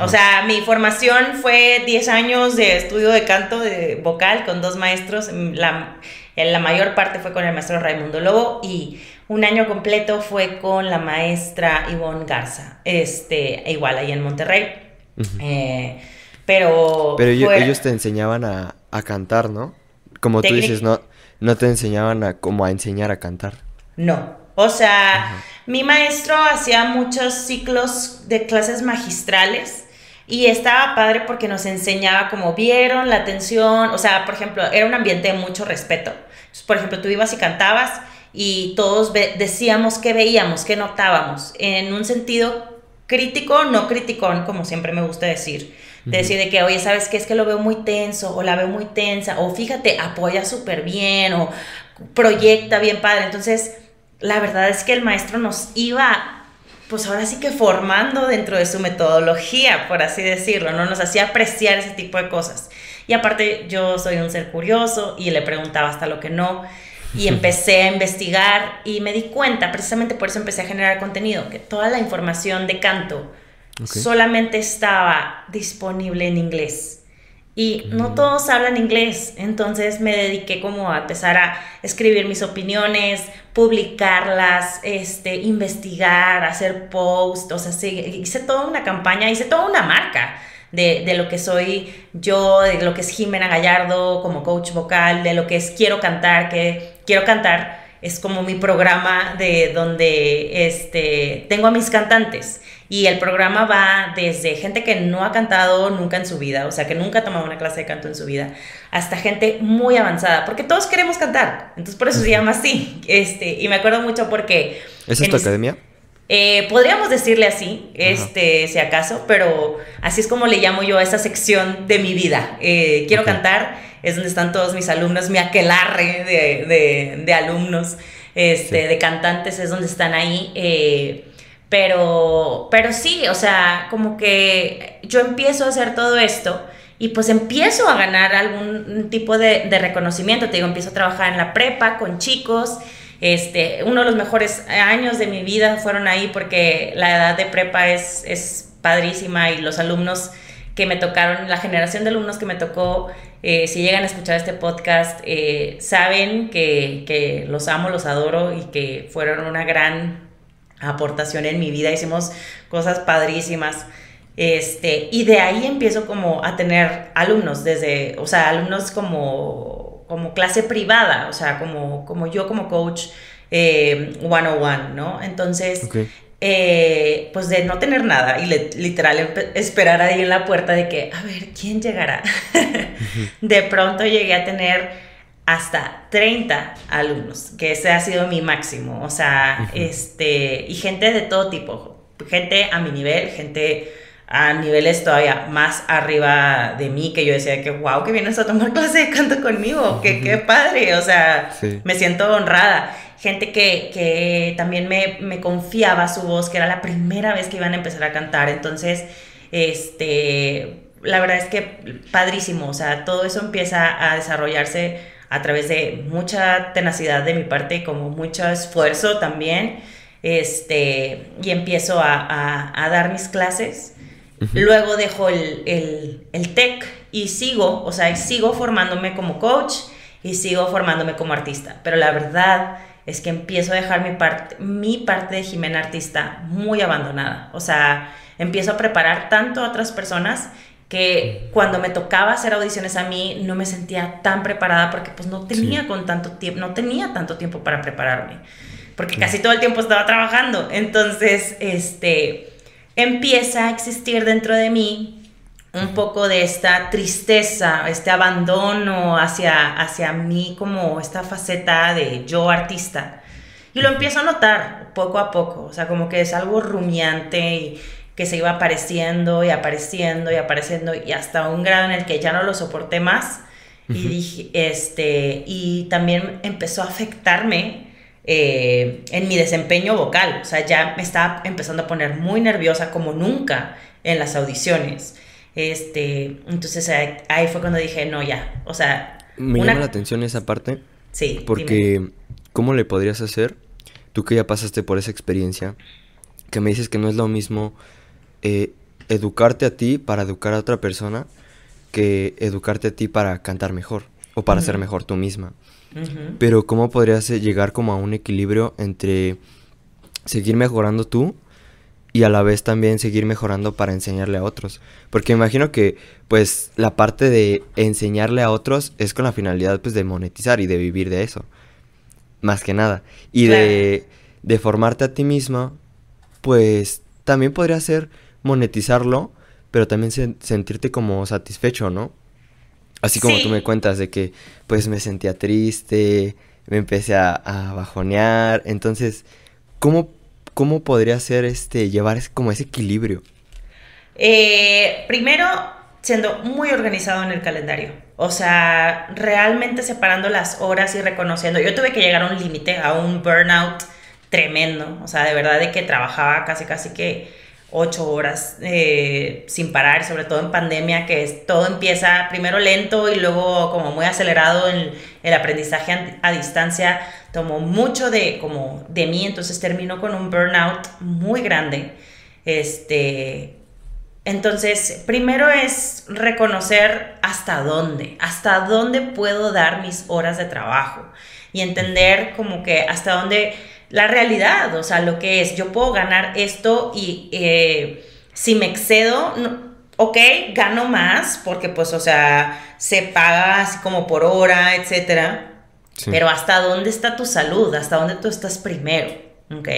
O sea, mi formación fue 10 años de estudio de canto de vocal con dos maestros. La, la mayor parte fue con el maestro Raimundo Lobo y un año completo fue con la maestra Ivonne Garza, este, igual ahí en Monterrey. Eh, pero pero ellos te enseñaban a, a cantar, ¿no? Como tú dices, no, no te enseñaban a como a enseñar a cantar. No, o sea, mi maestro hacía muchos ciclos de clases magistrales y estaba padre porque nos enseñaba cómo vieron la atención, o sea, por ejemplo, era un ambiente de mucho respeto. por ejemplo, tú ibas y cantabas y todos decíamos qué veíamos, qué notábamos, en un sentido crítico, no criticón, como siempre me gusta decir. decir de que, oye, ¿sabes qué? Es que lo veo muy tenso, o la veo muy tensa, o fíjate, apoya súper bien, o proyecta bien padre. Entonces, la verdad es que el maestro nos iba, pues ahora sí que formando dentro de su metodología, por así decirlo, ¿no? Nos hacía apreciar ese tipo de cosas. Y aparte yo soy un ser curioso y le preguntaba hasta lo que no. Y empecé a investigar y me di cuenta, precisamente por eso empecé a generar contenido, que toda la información de canto solamente estaba disponible en inglés. Y no todos hablan inglés, entonces me dediqué como a empezar a escribir mis opiniones, publicarlas, este, investigar, hacer posts, o sea, hice toda una campaña, hice toda una marca de, de, lo que soy yo, de lo que es Jimena Gallardo como coach vocal, de lo que es Quiero Cantar, que quiero cantar es como mi programa de donde este, tengo a mis cantantes. Y el programa va desde gente que no ha cantado nunca en su vida, o sea, que nunca ha tomado una clase de canto en su vida, hasta gente muy avanzada, porque todos queremos cantar. Entonces, por eso se llama así. Este, y me acuerdo mucho porque... ¿Esa es tu academia? Eh, podríamos decirle así, este, si acaso, pero así es como le llamo yo a esa sección de mi vida. Eh, quiero cantar, es donde están todos mis alumnos, mi aquelarre de, alumnos, este, de cantantes, es donde están ahí. Eh, pero, pero sí, o sea, como que yo empiezo a hacer todo esto y pues empiezo a ganar algún tipo de, de reconocimiento. Te digo, empiezo a trabajar en la prepa con chicos este, uno de los mejores años de mi vida fueron ahí porque la edad de prepa es, es padrísima y los alumnos que me tocaron, la generación de alumnos que me tocó, eh, si llegan a escuchar este podcast, eh, saben que, que, los amo, los adoro y que fueron una gran aportación en mi vida. Hicimos cosas padrísimas. Este, y de ahí empiezo como a tener alumnos, desde, o sea, alumnos como como clase privada, o sea, como, como yo como coach eh, one on one, ¿no? Entonces, eh, pues de no tener nada y literal esperar ahí en la puerta de que, a ver, ¿quién llegará? de pronto llegué a tener hasta 30 alumnos, que ese ha sido mi máximo, o sea, este, y gente de todo tipo, gente a mi nivel, gente a niveles todavía más arriba de mí, que yo decía que, wow, que vienes a tomar clase de canto conmigo, que qué padre, o sea, me siento honrada. Gente que, que también me, me, confiaba su voz, que era la primera vez que iban a empezar a cantar, entonces, este, la verdad es que padrísimo, o sea, todo eso empieza a desarrollarse a través de mucha tenacidad de mi parte, como mucho esfuerzo también, este, y empiezo a, a, a dar mis clases Luego dejo el, el, el TEC y sigo, o sea, sigo formándome como coach y sigo formándome como artista. Pero la verdad es que empiezo a dejar mi parte, mi parte de Jimena artista muy abandonada. O sea, empiezo a preparar tanto a otras personas que cuando me tocaba hacer audiciones a mí no me sentía tan preparada porque pues no tenía con tanto tiempo, no tenía tanto tiempo para prepararme, porque casi todo el tiempo estaba trabajando. Entonces, este, empieza a existir dentro de mí un poco de esta tristeza, este abandono hacia, hacia mí como esta faceta de yo artista. Y lo empiezo a notar poco a poco, o sea, como que es algo rumiante y que se iba apareciendo y apareciendo y apareciendo y hasta un grado en el que ya no lo soporté más y dije, este, y también empezó a afectarme eh, en mi desempeño vocal. O sea, ya me estaba empezando a poner muy nerviosa como nunca en las audiciones. Este, entonces ahí fue cuando dije, no, ya, o sea... Me llama la atención esa parte. Sí. Porque, ¿cómo le podrías hacer? Tú que ya pasaste por esa experiencia, que me dices que no es lo mismo eh, educarte a ti para educar a otra persona que educarte a ti para cantar mejor o para ser mejor tú misma. Pero ¿cómo podrías llegar como a un equilibrio entre seguir mejorando tú y a la vez también seguir mejorando para enseñarle a otros? Porque imagino que pues la parte de enseñarle a otros es con la finalidad pues de monetizar y de vivir de eso. Más que nada. Y de, de formarte a ti misma, pues también podría ser monetizarlo, pero también sentirte como satisfecho, ¿no? Así como tú me cuentas de que pues me sentía triste, me empecé a, bajonear. Entonces, ¿cómo, cómo podría ser este, llevar como ese equilibrio? Eh, primero, siendo muy organizado en el calendario. O sea, realmente separando las horas y reconociendo. Yo tuve que llegar a un límite, a un burnout tremendo. O sea, de verdad de que trabajaba casi, casi que ocho horas eh, sin parar, sobre todo en pandemia, que todo empieza primero lento y luego como muy acelerado en el aprendizaje a, distancia, tomó mucho de, como de mí, entonces terminó con un burnout muy grande. Este, entonces, primero es reconocer hasta dónde, hasta dónde puedo dar mis horas de trabajo y entender como que hasta dónde la realidad, o sea, lo que es, yo puedo ganar esto y eh, si me excedo, ok, gano más porque pues, o sea, se paga así como por hora, etcétera. Pero hasta dónde está tu salud, hasta dónde tú estás primero, ¿ok?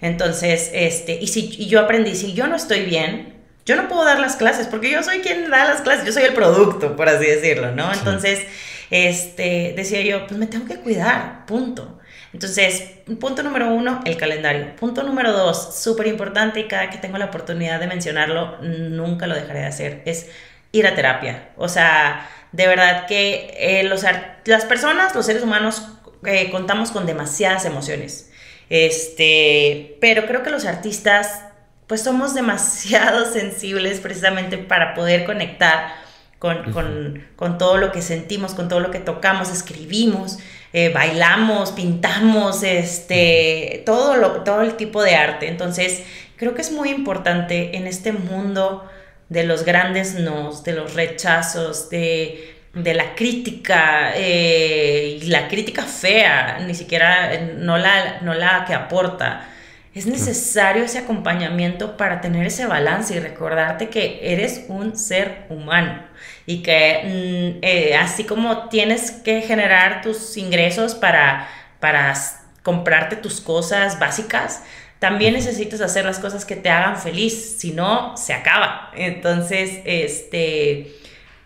Entonces, este, y si y yo aprendí, si yo no estoy bien, yo no puedo dar las clases porque yo soy quien da las clases, yo soy el producto, por así decirlo, ¿no? Entonces, este, decía yo, pues me tengo que cuidar, punto. Entonces, punto número uno, el calendario. Punto número dos, súper importante y cada que tengo la oportunidad de mencionarlo, nunca lo dejaré de hacer, es ir a terapia. O sea, de verdad que eh, los, las personas, los seres humanos, eh, contamos con demasiadas emociones. Este, pero creo que los artistas pues somos demasiado sensibles precisamente para poder conectar con, todo lo que sentimos, con todo lo que tocamos, escribimos, eh, bailamos, pintamos, este, todo, lo, todo el tipo de arte. Entonces, creo que es muy importante en este mundo de los grandes nos, de los rechazos, de, la crítica, eh, y la crítica fea, ni siquiera no la, no la que aporta. Es necesario ese acompañamiento para tener ese balance y recordarte que eres un ser humano y que mm, eh, así como tienes que generar tus ingresos para, para comprarte tus cosas básicas, también necesitas hacer las cosas que te hagan feliz, si no, se acaba. Entonces, este,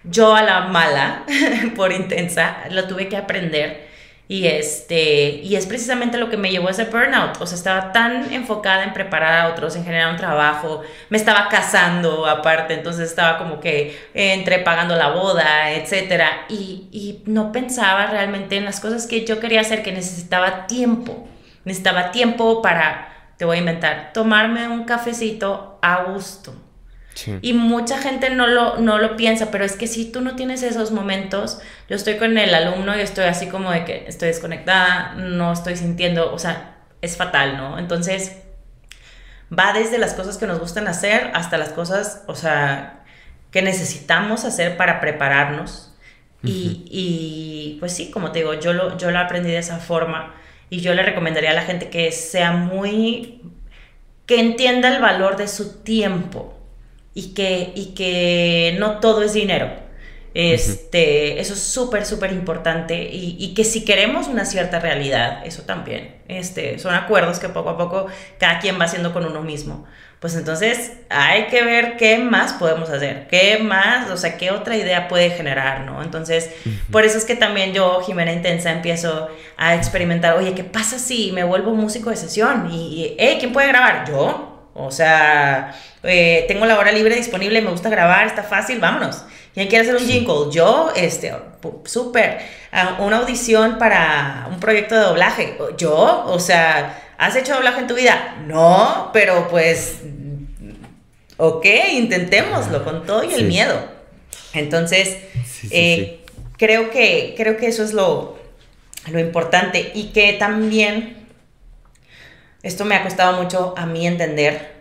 yo a la mala, por intensa, lo tuve que aprender y, este, y es precisamente lo que me llevó a ese burnout. O sea, estaba tan enfocada en preparar a otros, en generar un trabajo. Me estaba casando aparte, entonces estaba como que entre pagando la boda, etc. Y, y no pensaba realmente en las cosas que yo quería hacer, que necesitaba tiempo. Necesitaba tiempo para, te voy a inventar, tomarme un cafecito a gusto y mucha gente no lo, no lo piensa, pero es que si tú no tienes esos momentos, yo estoy con el alumno y estoy así como de que estoy desconectada, no estoy sintiendo, o sea, es fatal, ¿no? Entonces, va desde las cosas que nos gustan hacer hasta las cosas, o sea, que necesitamos hacer para prepararnos. y, y, pues sí, como te digo, yo lo, yo lo aprendí de esa forma y yo le recomendaría a la gente que sea muy, que entienda el valor de su tiempo y que, y que no todo es dinero. Este, Eso es súper, súper importante y, y, que si queremos una cierta realidad, eso también, este, son acuerdos que poco a poco cada quien va haciendo con uno mismo. Pues entonces hay que ver qué más podemos hacer, qué más, o sea, qué otra idea puede generar, ¿no? Entonces, por eso es que también yo, Jimena Intensa, empiezo a experimentar, oye, ¿qué pasa si me vuelvo músico de sesión? Y, hey, ¿quién puede grabar? Yo. O sea, eh, tengo la hora libre disponible, me gusta grabar, está fácil, vámonos. ¿Quién quiere hacer un jingle? Yo, este, súper. Ah, una audición para un proyecto de doblaje. Yo, o sea, ¿has hecho doblaje en tu vida? No, pero pues, ok, intentémoslo con todo y el miedo. Entonces, eh, creo, que, creo que eso es lo, lo importante y que también, esto me ha costado mucho a mí entender,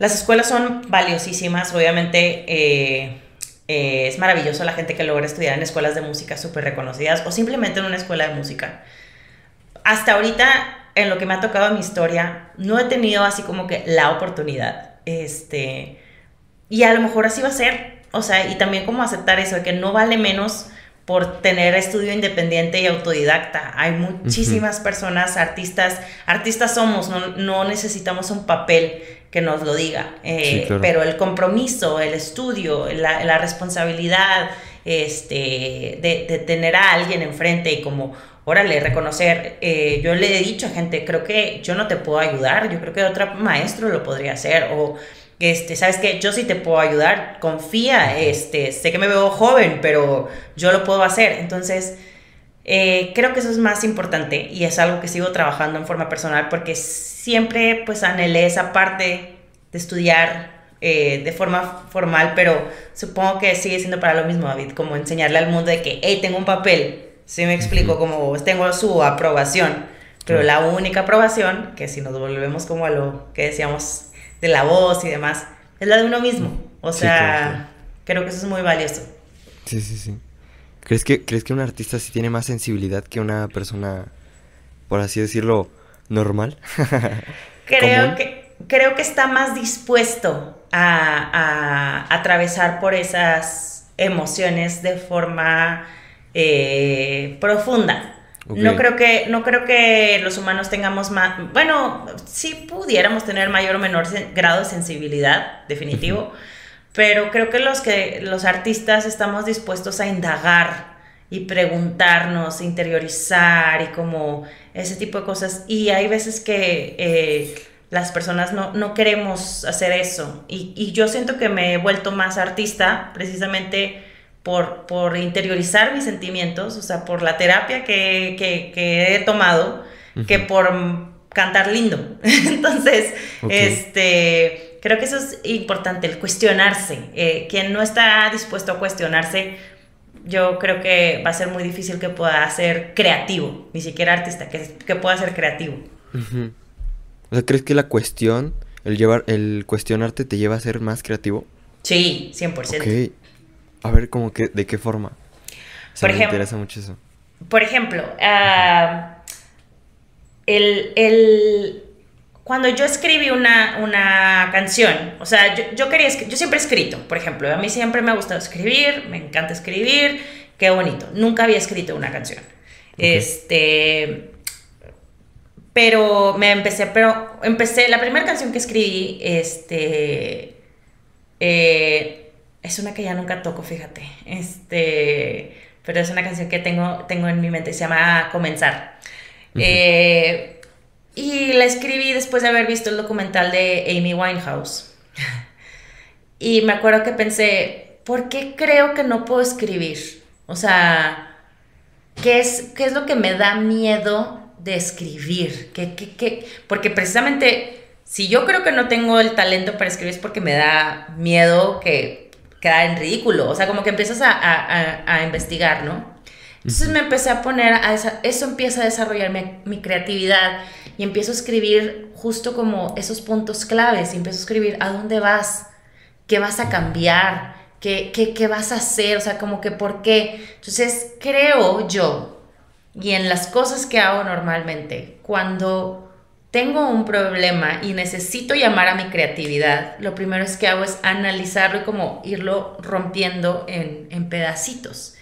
las escuelas son valiosísimas, obviamente eh, eh, es maravilloso la gente que logra estudiar en escuelas de música súper reconocidas o simplemente en una escuela de música. Hasta ahorita, en lo que me ha tocado en mi historia, no he tenido así como que la oportunidad. Este, y a lo mejor así va a ser. O sea, y también como aceptar eso de que no vale menos por tener estudio independiente y autodidacta. Hay muchísimas personas, artistas, artistas somos, no, no necesitamos un papel que nos lo diga. Eh, pero el compromiso, el estudio, la, responsabilidad este, de, tener a alguien enfrente y como, órale, reconocer, eh, yo le he dicho a gente, creo que yo no te puedo ayudar, yo creo que otro maestro lo podría hacer, o este, sabes que yo sí te puedo ayudar, confía, este, sé que me veo joven, pero yo lo puedo hacer. Entonces, eh, creo que eso es más importante y es algo que sigo trabajando en forma personal porque siempre pues anhelé esa parte de estudiar eh, de forma formal, pero supongo que sigue siendo para lo mismo, David, como enseñarle al mundo de que, hey, tengo un papel, si me explico, como tengo su aprobación, pero la única aprobación, que si nos volvemos como a lo que decíamos de la voz y demás, es la de uno mismo. O sea, creo que eso es muy valioso. Sí, sí, sí. ¿Crees que, ¿Crees que un artista sí tiene más sensibilidad que una persona, por así decirlo, normal? creo, que, creo que está más dispuesto a, atravesar por esas emociones de forma eh, profunda. No, creo que, no creo que los humanos tengamos más, bueno, sí pudiéramos tener mayor o menor grado de sensibilidad, definitivo, pero creo que los, que los artistas estamos dispuestos a indagar y preguntarnos, interiorizar y como ese tipo de cosas. Y hay veces que eh, las personas no, queremos hacer eso. Y, yo siento que me he vuelto más artista precisamente por, por interiorizar mis sentimientos, o sea, por la terapia que, he tomado, que por cantar lindo. Entonces, este, creo que eso es importante, el cuestionarse. Eh, quien no está dispuesto a cuestionarse, yo creo que va a ser muy difícil que pueda ser creativo, ni siquiera artista, que, que pueda ser creativo. O sea, ¿crees que la cuestión, el llevar, el cuestionarte te lleva a ser más creativo? Sí, 100%. Ok. A ver, como que, ¿de qué forma? por ejemplo, me interesa mucho eso. Por ejemplo, ah, el, cuando yo escribí una, una canción, o sea, yo, yo, quería, yo siempre he escrito, por ejemplo, a mí siempre me ha gustado escribir, me encanta escribir, qué bonito. Nunca había escrito una canción. Este, pero me empecé, pero empecé, la primera canción que escribí, este, eh, es una que ya nunca toco, fíjate, este, pero es una canción que tengo, tengo en mi mente, se llama Comenzar. Eh, y la escribí después de haber visto el documental de Amy Winehouse. y me acuerdo que pensé, ¿por qué creo que no puedo escribir? O sea, ¿qué es, qué es lo que me da miedo de escribir? ¿Qué, Porque precisamente, si yo creo que no tengo el talento para escribir es porque me da miedo que queda en ridículo. O sea, como que empiezas a, investigar, ¿no? Entonces me empecé a poner a esa, eso empieza a desarrollar mi, creatividad y empiezo a escribir justo como esos puntos claves y empiezo a escribir a dónde vas, qué vas a cambiar, qué, qué, qué vas a hacer, o sea, como que por qué. Entonces creo yo y en las cosas que hago normalmente, cuando tengo un problema y necesito llamar a mi creatividad, lo primero es que hago es analizarlo y como irlo rompiendo en, pedacitos.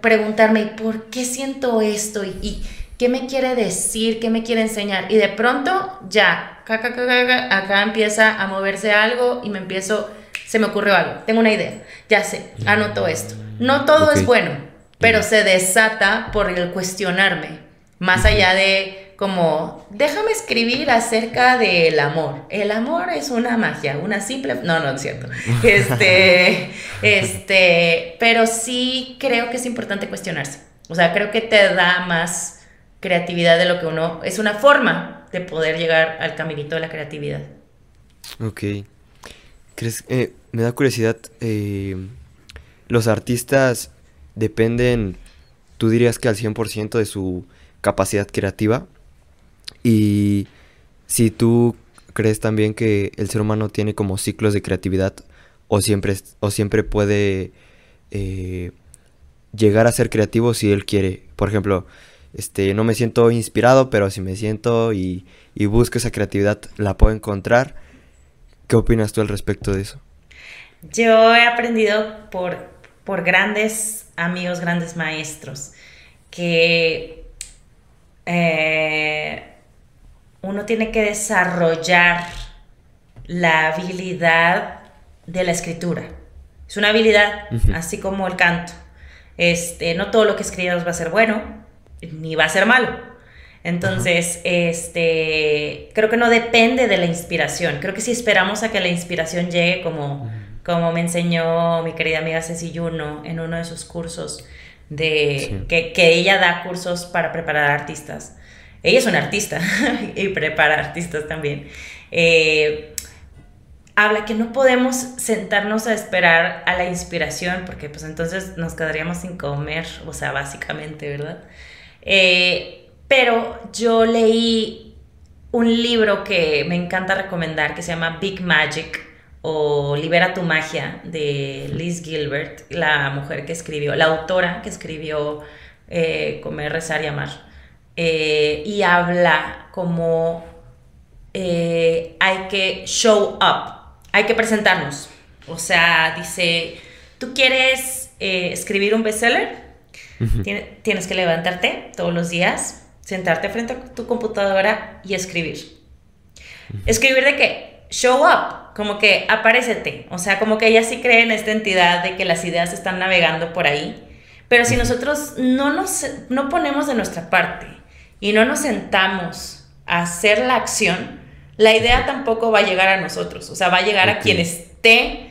preguntarme, ¿por qué siento esto? ¿Y, qué me quiere decir? ¿Qué me quiere enseñar? Y de pronto, ya, acá empieza a moverse algo y me empiezo, se me ocurrió algo, tengo una idea, ya sé, anoto esto. No todo es bueno, pero se desata por el cuestionarme, más allá de como, déjame escribir acerca del amor. El amor es una magia, una simple... No, no es cierto. Este, este, pero sí creo que es importante cuestionarse. O sea, creo que te da más creatividad de lo que uno... Es una forma de poder llegar al caminito de la creatividad. Ok. ¿Crees? Eh, me da curiosidad. Eh, los artistas dependen, tú dirías que al 100% de su capacidad creativa. Y si tú crees también que el ser humano tiene como ciclos de creatividad o siempre, o siempre puede eh, llegar a ser creativo si él quiere. Por ejemplo, este, no me siento inspirado, pero si me siento y, busco esa creatividad, la puedo encontrar. ¿Qué opinas tú al respecto de eso? Yo he aprendido por, por grandes amigos, grandes maestros, que eh, uno tiene que desarrollar la habilidad de la escritura. Es una habilidad, así como el canto. Este, no todo lo que escribas va a ser bueno, ni va a ser malo. Entonces, este, creo que no depende de la inspiración. Creo que si esperamos a que la inspiración llegue como como me enseñó mi querida amiga Ceci Yuno en uno de sus cursos, de que, ella da cursos para preparar artistas. Ella es una artista y prepara artistas también. Eh, habla que no podemos sentarnos a esperar a la inspiración, porque pues entonces nos quedaríamos sin comer, o sea, básicamente, ¿verdad? Eh, pero yo leí un libro que me encanta recomendar, que se llama Big Magic, o Libera tu magia de Liz Gilbert, la mujer que escribió, la autora que escribió eh, Comer, Rezar y Amar. Eh, y habla como eh, hay que show up, hay que presentarnos. O sea, dice, ¿tú quieres escribir un bestseller? Tienes que levantarte todos los días, sentarte frente a tu computadora y escribir. ¿Escribir de qué? Show up, como que aparécete. O sea, como que ella sí cree en esta entidad de que las ideas están navegando por ahí. Pero si nosotros no nos no ponemos de nuestra parte y no nos sentamos a hacer la acción, la idea tampoco va a llegar a nosotros. O sea, va a llegar a quien esté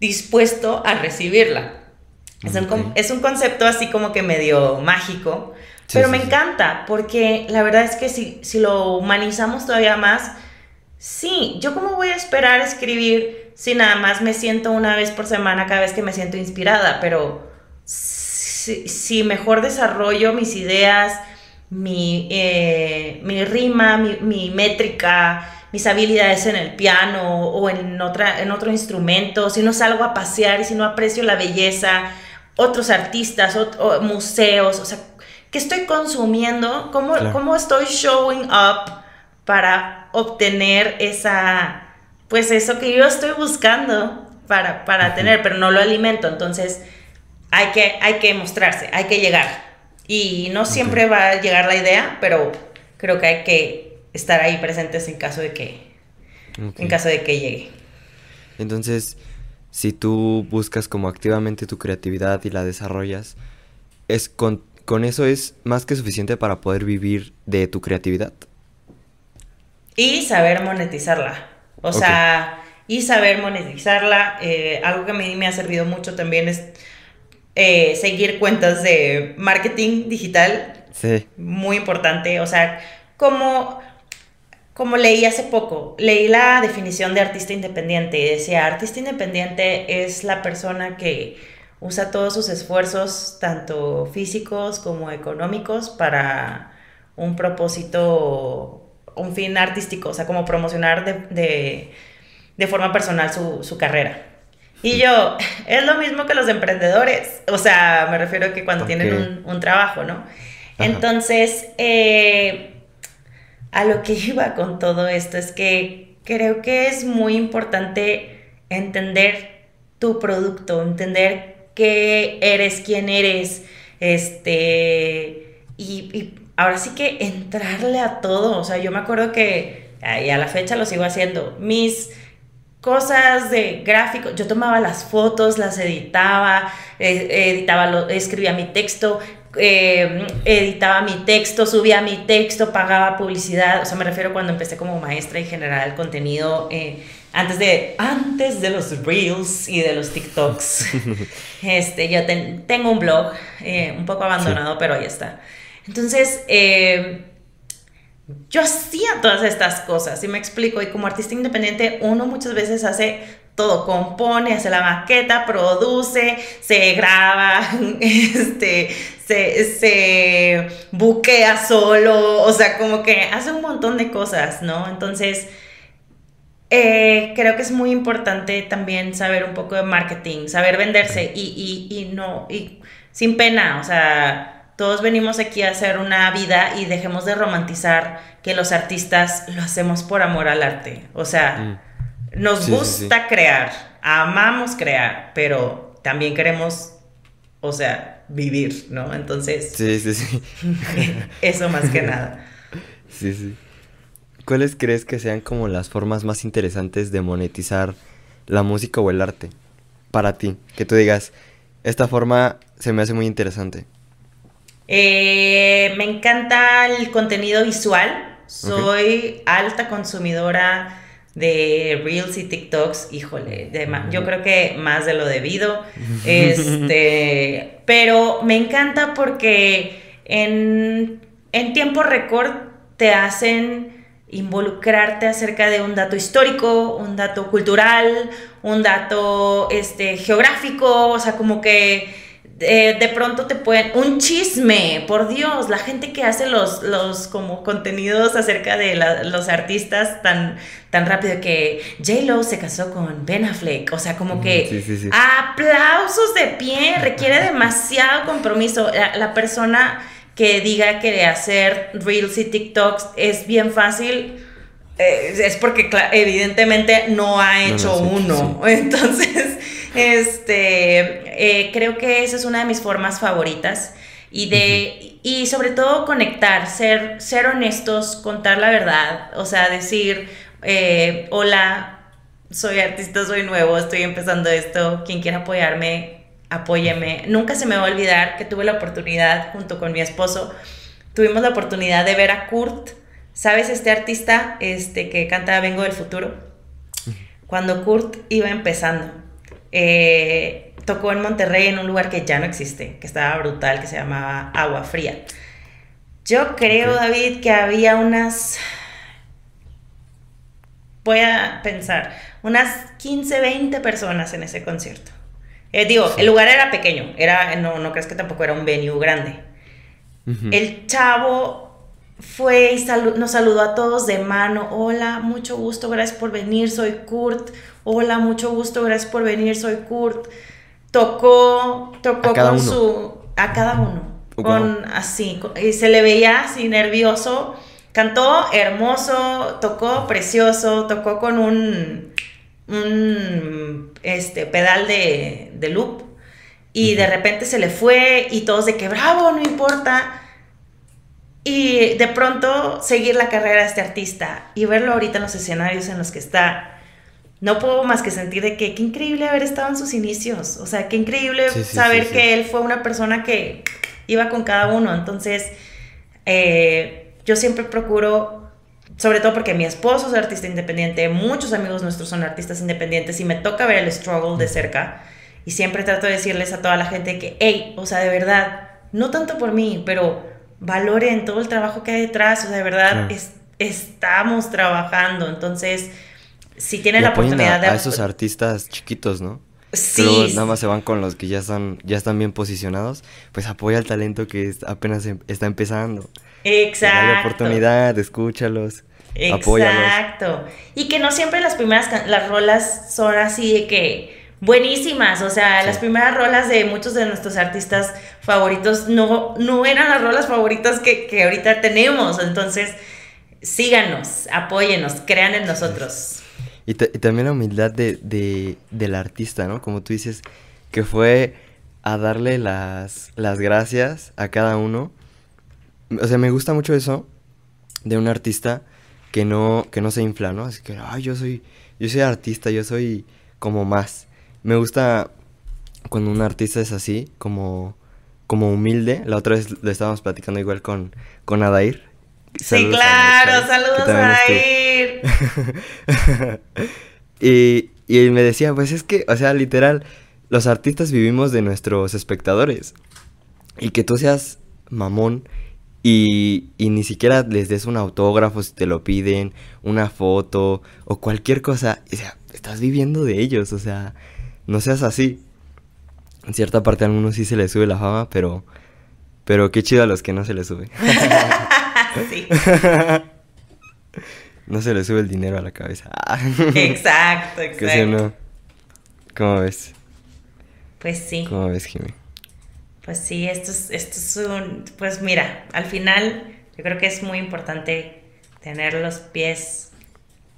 dispuesto a recibirla. Es, un, concepto así como que medio mágico, pero me encanta porque la verdad es que si, si lo humanizamos todavía más, sí, yo cómo voy a esperar escribir si nada más me siento una vez por semana cada vez que me siento inspirada, pero si, mejor desarrollo mis ideas, mi, eh, mi rima, mi, mi métrica, mis habilidades en el piano o en, otra, en otro instrumento, si no salgo a pasear y si no aprecio la belleza, otros artistas, o, museos, o sea, ¿qué estoy consumiendo? ¿Cómo, ¿Cómo estoy showing up para obtener esa, pues eso que yo estoy buscando para, para tener, pero no lo alimento? Entonces, hay que, hay que mostrarse, hay que llegar. Y no siempre va a llegar la idea, pero creo que hay que estar ahí presentes en caso de que, en caso de que llegue. Entonces, si tú buscas como activamente tu creatividad y la desarrollas, es con, eso es más que suficiente para poder vivir de tu creatividad. Y saber monetizarla. O sea, y saber monetizarla. Eh, algo que a mí me ha servido mucho también es eh, seguir cuentas de marketing digital. Sí. Muy importante. O sea, como como leí hace poco, leí la definición de artista independiente y decía, artista independiente es la persona que usa todos sus esfuerzos, tanto físicos como económicos, para un propósito, un fin artístico, o sea, como promocionar de, forma personal su, carrera. Y yo, es lo mismo que los emprendedores, o sea, me refiero a que cuando tienen un, trabajo, ¿no? Entonces, eh, a lo que iba con todo esto es que creo que es muy importante entender tu producto, entender qué eres, quién eres, este, y, ahora sí que entrarle a todo, o sea, yo me acuerdo que, y a la fecha lo sigo haciendo, mis cosas de gráfico, yo tomaba las fotos, las editaba, eh, editaba, escribía mi texto, eh, editaba mi texto, subía mi texto, pagaba publicidad, o sea, me refiero cuando empecé como maestra y generar el contenido, eh, antes, de, antes de los reels y de los TikToks. este, yo tengo un blog, eh, un poco abandonado, pero ahí está. Entonces, yo hacía todas estas cosas, y me explico, y como artista independiente, uno muchas veces hace todo, compone, hace la maqueta, produce, se graba, este, se, buquea solo, o sea, como que hace un montón de cosas, ¿no? Entonces, eh, creo que es muy importante también saber un poco de marketing, saber venderse y, y, y no, y sin pena, o sea, todos venimos aquí a hacer una vida y dejemos de romantizar que los artistas lo hacemos por amor al arte, o sea, mm. nos gusta crear, amamos crear, pero también queremos, o sea, vivir, ¿no? Entonces... Sí, sí, sí. eso más que nada. Sí, sí. ¿Cuáles crees que sean como las formas más interesantes de monetizar la música o el arte? Para ti, que tú digas, esta forma se me hace muy interesante. Eh, me encanta el contenido visual. Soy alta consumidora de Reels y TikToks, híjole, yo creo que más de lo debido. Este, pero me encanta porque en, en tiempo récord te hacen involucrarte acerca de un dato histórico, un dato cultural, un dato este, geográfico, o sea, como que eh, de pronto te pueden, un chisme, por Dios, la gente que hace los, los como contenidos acerca de los artistas tan, tan rápido que J-Lo se casó con Ben Affleck, o sea, como que aplausos de pie, requiere demasiado compromiso. La, persona que diga que hacer Reels y TikToks es bien fácil, eh, es porque evidentemente no ha hecho uno. Entonces, este, eh, creo que esa es una de mis formas favoritas. Y, de, y sobre todo conectar, ser, ser honestos, contar la verdad, o sea, decir, eh, hola, soy artista, soy nuevo, estoy empezando esto, quien quiera apoyarme, apóyeme. Nunca se me va a olvidar que tuve la oportunidad, junto con mi esposo, tuvimos la oportunidad de ver a Kurt, ¿sabes? Este artista este, que canta Vengo del Futuro. Cuando Kurt iba empezando, eh, tocó en Monterrey en un lugar que ya no existe, que estaba brutal, que se llamaba Agua Fría. Yo creo, David, que había unas, voy a pensar, unas 15, 20 personas en ese concierto. Eh, digo, el lugar era pequeño, era, no, no crees que tampoco era un venue grande. El chavo fue y nos saludó a todos de mano. Hola, mucho gusto, gracias por venir, soy Kurt. Hola, mucho gusto, gracias por venir, soy Kurt. Tocó, tocó con su... A cada uno. Con así, y se le veía así nervioso. Cantó hermoso, tocó precioso, tocó con un, un este, pedal de, de loop. Y de repente se le fue y todos de que bravo, no importa. Y de pronto seguir la carrera de este artista y verlo ahorita en los escenarios en los que está, no puedo más que sentir de que qué increíble haber estado en sus inicios. O sea, qué increíble saber que él fue una persona que iba con cada uno. Entonces, eh, yo siempre procuro, sobre todo porque mi esposo es artista independiente, muchos amigos nuestros son artistas independientes y me toca ver el struggle de cerca. Y siempre trato de decirles a toda la gente que, hey, o sea, de verdad, no tanto por mí, pero valoren todo el trabajo que hay detrás, o sea, de verdad estamos trabajando, entonces si tienen la oportunidad de... A esos artistas chiquitos, ¿no? Sí. nada más se van con los que ya están, ya están bien posicionados, pues apoya al talento que apenas em, está empezando. Exacto. Dale oportunidad, escúchalos. Exacto. Y que no siempre las primeras, las rolas son así de que buenísimas. O sea, las primeras rolas de muchos de nuestros artistas favoritos no, no eran las rolas favoritas que, que ahorita tenemos. Entonces, síganos, apóyenos, crean en nosotros. Y, también la humildad de, de, del artista, ¿no? Como tú dices, que fue a darle las, las gracias a cada uno. O sea, me gusta mucho eso de un artista que no, que no se infla, ¿no? Así que, ay, yo soy, yo soy artista, yo soy como más me gusta cuando un artista es así, como, como humilde. La otra vez lo estábamos platicando igual con, con Adair. sí, claro, saludos a Adair. y, y me decía, pues es que, o sea, literal, los artistas vivimos de nuestros espectadores. Y que tú seas mamón y, y, ni siquiera les des un autógrafo si te lo piden, una foto o cualquier cosa. O sea, estás viviendo de ellos, o sea, no seas así. En cierta parte a algunos sí se les sube la fama, pero pero qué chido a los que no se les sube. sí. no se les sube el dinero a la cabeza. exacto, exacto. no? ¿Cómo ves? Pues sí. ¿Cómo ves, Jimmy? Pues sí, esto es, esto es un... Pues mira, al final yo creo que es muy importante tener los pies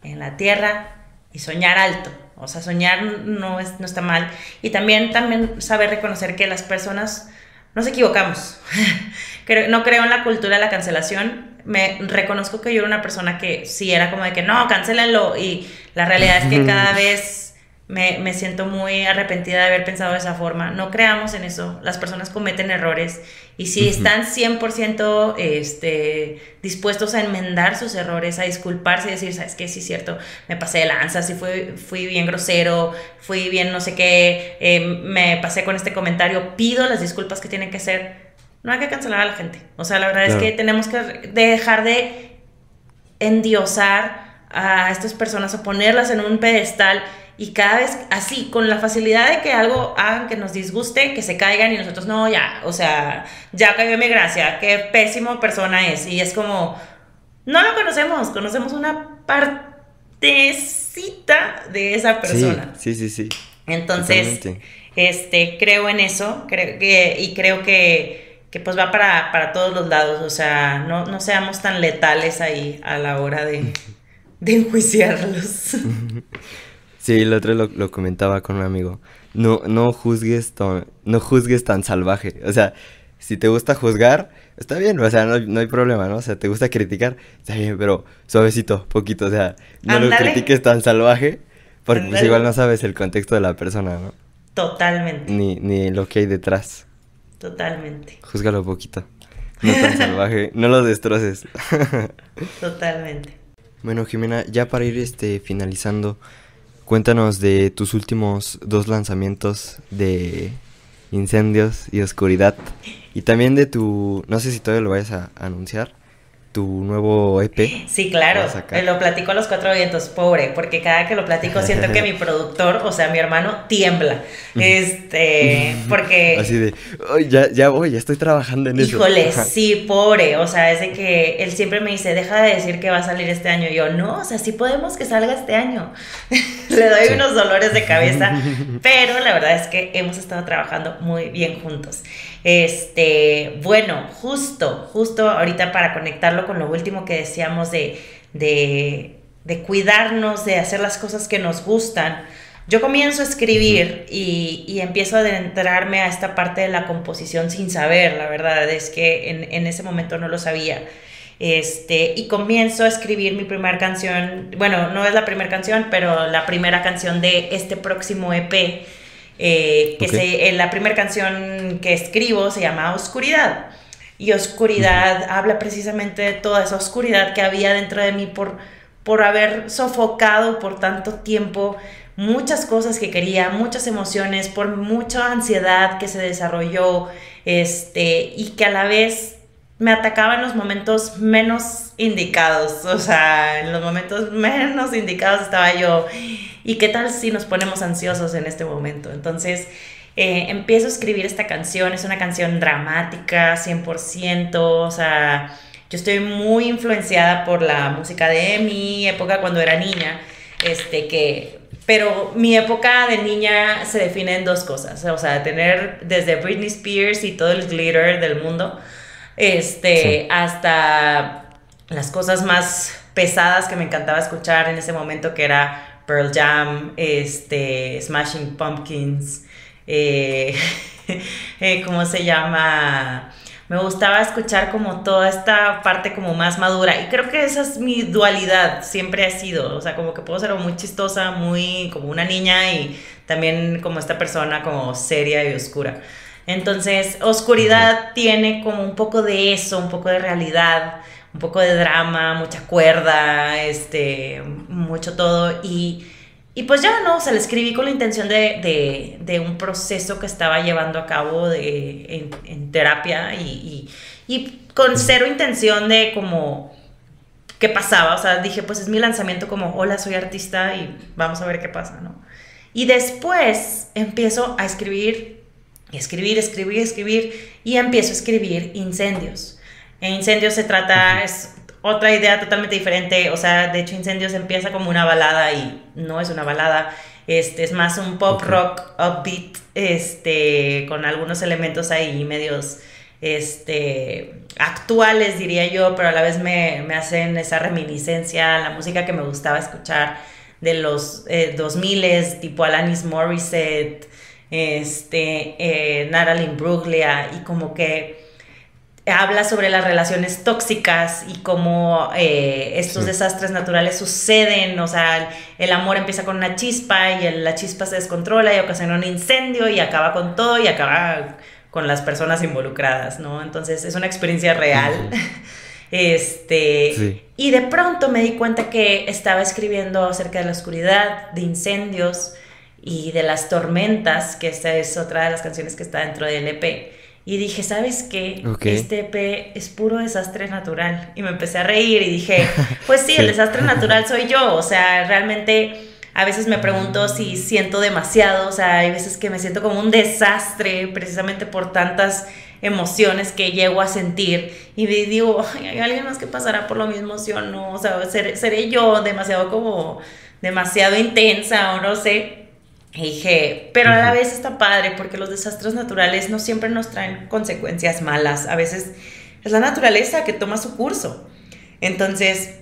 en la tierra y soñar alto. O sea, soñar no, es, no está mal. Y también, también saber reconocer que las personas nos equivocamos. no creo en la cultura de la cancelación. Me reconozco que yo era una persona que sí era como de que no, cancelenlo. Y la realidad es que cada vez me, me, siento muy arrepentida de haber pensado de esa forma. No creamos en eso. Las personas cometen errores y si están 100% este, dispuestos a enmendar sus errores, a disculparse y decir, ¿sabes qué? Sí, es cierto, me pasé de lanza, sí fui, fui bien grosero, fui bien no sé qué, eh, me pasé con este comentario, pido las disculpas que tienen que ser. No hay que cancelar a la gente. O sea, la verdad es que tenemos que dejar de endiosar a estas personas o ponerlas en un pedestal y cada vez así, con la facilidad de que algo hagan que nos disguste, que se caigan y nosotros, no, ya, o sea, ya cayó mi gracia, qué pésimo persona es. Y es como, no lo conocemos, conocemos una partecita de esa persona. Sí, sí, sí. Entonces, este, creo en eso creo que, y creo que, que pues va para, para, todos los lados, o sea, no, no seamos tan letales ahí a la hora de, de enjuiciarlos. Sí, el otro lo, lo, comentaba con un amigo. No, no juzgues tan, no juzgues tan salvaje. O sea, si te gusta juzgar, está bien, o sea, no, no, hay problema, ¿no? O sea, te gusta criticar, está bien, pero suavecito, poquito, o sea, no lo critiques tan salvaje, porque pues igual no sabes el contexto de la persona, ¿no? Totalmente. Ni, ni lo que hay detrás. Totalmente. Júzgalo poquito. No tan salvaje, no lo destroces. Totalmente. Bueno, Jimena, ya para ir este finalizando, Cuéntanos de tus últimos dos lanzamientos de Incendios y Oscuridad. Y también de tu, no sé si todavía lo vayas a anunciar, tu nuevo EP. Sí, claro, lo platico a los cuatro vientos, pobre, porque cada que lo platico siento que mi productor, o sea, mi hermano, tiembla. Este, porque... Así de, ya, ya voy, ya estoy trabajando en eso. Híjole, sí, pobre, o sea, es de que él siempre me dice, deja de decir que va a salir este año. Y yo, no, o sea, sí podemos que salga este año. Le doy unos dolores de cabeza, pero la verdad es que hemos estado trabajando muy bien juntos. Este, bueno, justo, justo ahorita para conectarlo con lo último que decíamos de, de, de cuidarnos, de hacer las cosas que nos gustan. Yo comienzo a escribir y, y, empiezo a adentrarme a esta parte de la composición sin saber, la verdad es que en, en, ese momento no lo sabía. Este, y comienzo a escribir mi primera canción, bueno, no es la primera canción, pero la primera canción de este próximo EP eh, que se, la primera canción que escribo se llama Oscuridad. Y Oscuridad habla precisamente de toda esa oscuridad que había dentro de mí por, por haber sofocado por tanto tiempo muchas cosas que quería, muchas emociones, por mucha ansiedad que se desarrolló, este, y que a la vez me atacaba en los momentos menos indicados, o sea, en los momentos menos indicados estaba yo, ¿y qué tal si nos ponemos ansiosos en este momento? Entonces, eh, empiezo a escribir esta canción, es una canción dramática, 100%, o sea, yo estoy muy influenciada por la música de mi época cuando era niña, este, que pero mi época de niña se define en dos cosas, o sea, tener desde Britney Spears y todo el glitter del mundo, este, hasta las cosas más pesadas que me encantaba escuchar en ese momento, que era Pearl Jam, este, Smashing Pumpkins, eh, eh, ¿cómo se llama? Me gustaba escuchar como toda esta parte como más madura y creo que esa es mi dualidad, siempre ha sido, o sea, como que puedo ser muy chistosa, muy como una niña y también como esta persona como seria y oscura. Entonces, Oscuridad tiene como un poco de eso, un poco de realidad, un poco de drama, mucha cuerda, este, mucho todo. Y, y pues ya, ¿no? O sea, le escribí con la intención de, de, de un proceso que estaba llevando a cabo de, en, en terapia y, y, y, con cero intención de como qué pasaba. O sea, dije, pues es mi lanzamiento como, hola, soy artista y vamos a ver qué pasa, ¿no? Y después empiezo a escribir escribir, escribir, escribir y empiezo a escribir incendios. En incendios se trata, es otra idea totalmente diferente, o sea, de hecho incendios empieza como una balada y no es una balada, este es más un pop rock upbeat, este, con algunos elementos ahí medios, este, actuales diría yo, pero a la vez me, me hacen esa reminiscencia a la música que me gustaba escuchar de los eh, 2000 tipo Alanis Morissette, este, eh, Natalie Bruglia, y como que habla sobre las relaciones tóxicas y cómo eh, estos desastres naturales suceden, o sea, el, amor empieza con una chispa y la chispa se descontrola y ocasiona un incendio y acaba con todo y acaba con las personas involucradas, ¿no? Entonces es una experiencia real. Este, y de pronto me di cuenta que estaba escribiendo acerca de la oscuridad, de incendios, y de las tormentas, que esta es otra de las canciones que está dentro del EP. Y dije, ¿sabes qué? Este EP es puro desastre natural. Y me empecé a reír y dije, pues sí, el desastre natural soy yo. O sea, realmente A veces me pregunto si siento demasiado, o sea, hay veces que me siento como un desastre precisamente por tantas emociones que llego a sentir y digo, hay alguien más que pasará por lo mismo, sí o no, o sea, seré, seré yo demasiado como, demasiado intensa o no sé. Y dije, pero a la vez está padre porque los desastres naturales no siempre nos traen consecuencias malas, a veces es la naturaleza que toma su curso. Entonces,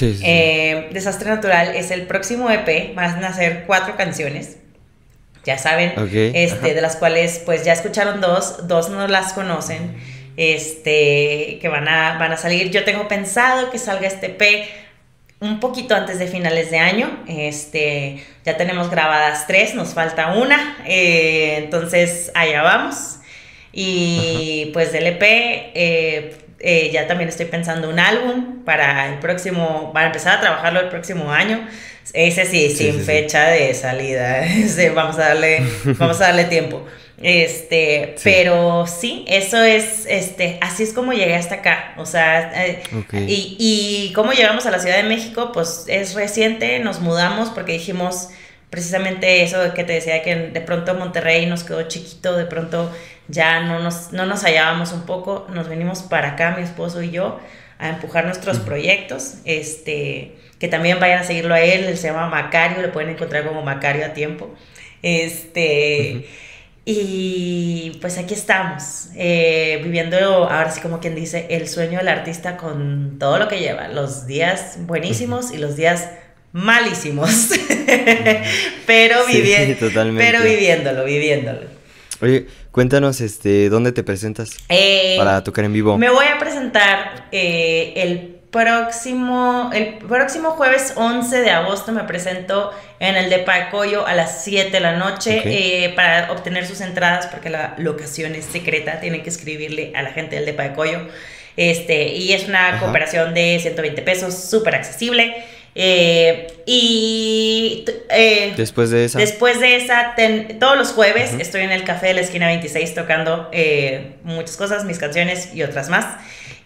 eh, Desastre Natural es el próximo EP, van a nacer cuatro canciones ya saben, este, de las cuales pues ya escucharon dos, dos no las conocen, este, que van a, van a salir. Yo tengo pensado que salga este P un poquito antes de finales de año. Este, ya tenemos grabadas tres, nos falta una, eh, entonces allá vamos. Y pues del EP eh, eh, ya también estoy pensando un álbum para el próximo, para empezar a trabajarlo el próximo año. Ese sí, sin fecha de salida. vamos a darle, vamos a darle tiempo. Este, pero sí, eso es, este, así es como llegué hasta acá. O sea, eh, y, y cómo llegamos a la Ciudad de México, pues es reciente, nos mudamos porque dijimos precisamente eso que te decía que de pronto Monterrey nos quedó chiquito, de pronto ya no nos, no nos hallábamos un poco, nos venimos para acá, mi esposo y yo, a empujar nuestros proyectos, este, que también vayan a seguirlo a él, él se llama Macario, lo pueden encontrar como Macario a tiempo, este, y pues aquí estamos, eh, viviendo ahora sí como quien dice, el sueño del artista con todo lo que lleva, los días buenísimos y los días malísimos, pero, viviendo, pero viviéndolo, viviéndolo. Oye, cuéntanos, este, ¿dónde te presentas eh, para tocar en vivo? Me voy a presentar eh, el próximo, el próximo jueves 11 de agosto me presento en el de Pacoyo a las 7 de la noche eh, para obtener sus entradas porque la locación es secreta, tienen que escribirle a la gente del de Pacoyo. Este, y es una cooperación de 120 pesos, súper accesible. Eh, y eh, después de esa, después de esa todos los jueves estoy en el Café de la Esquina 26 tocando eh, muchas cosas, mis canciones y otras más.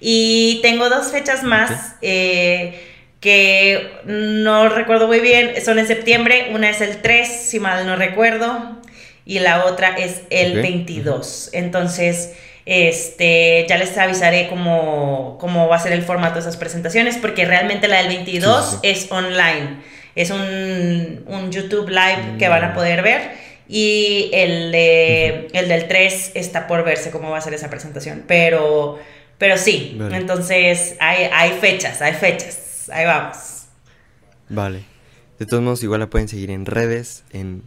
Y tengo dos fechas más que no recuerdo muy bien, son en septiembre, una es el 3, si mal no recuerdo, y la otra es el 22. Entonces... Este, ya les avisaré cómo, cómo va a ser el formato de esas presentaciones, porque realmente la del 22 es online. Es un, un, YouTube Live que van a poder ver. Y el, de, el del 3 está por verse cómo va a ser esa presentación. Pero, pero sí, entonces hay, hay fechas, hay fechas. Ahí vamos. Vale. De todos modos, igual la pueden seguir en redes, en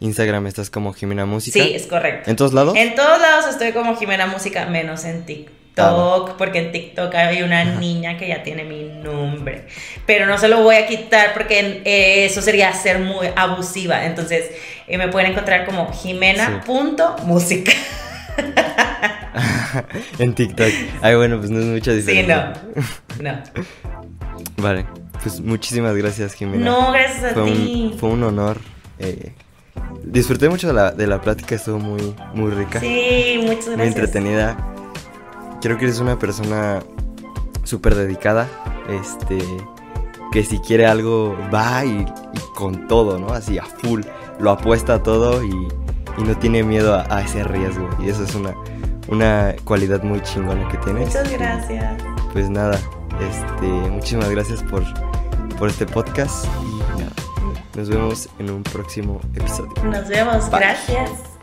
Instagram estás como Jimena Música. Sí, es correcto. ¿En todos lados? En todos lados estoy como Jimena Música, menos en TikTok, porque en TikTok hay una niña que ya tiene mi nombre. Pero no se lo voy a quitar porque eh, eso sería ser muy abusiva. Entonces eh, me pueden encontrar como jimena.música. en TikTok. Ay, bueno, pues no es mucha diferencia. Sí, no. No. Vale, pues muchísimas gracias, Jimena. No, gracias a ti. fue un honor. Eh, disfruté mucho de la, de la plática, estuvo muy, muy rica. Sí, muchas gracias. Muy entretenida. Creo que eres una persona súper dedicada, este, que si quiere algo va y, con todo, ¿no? Así a full, lo apuesta a todo y, no tiene miedo a, ese riesgo. Y eso es una, una cualidad muy chingona que tienes. Muchas gracias. Pues nada, este, muchísimas gracias por, por este podcast nos vemos en un próximo episodio. Nos vemos, gracias.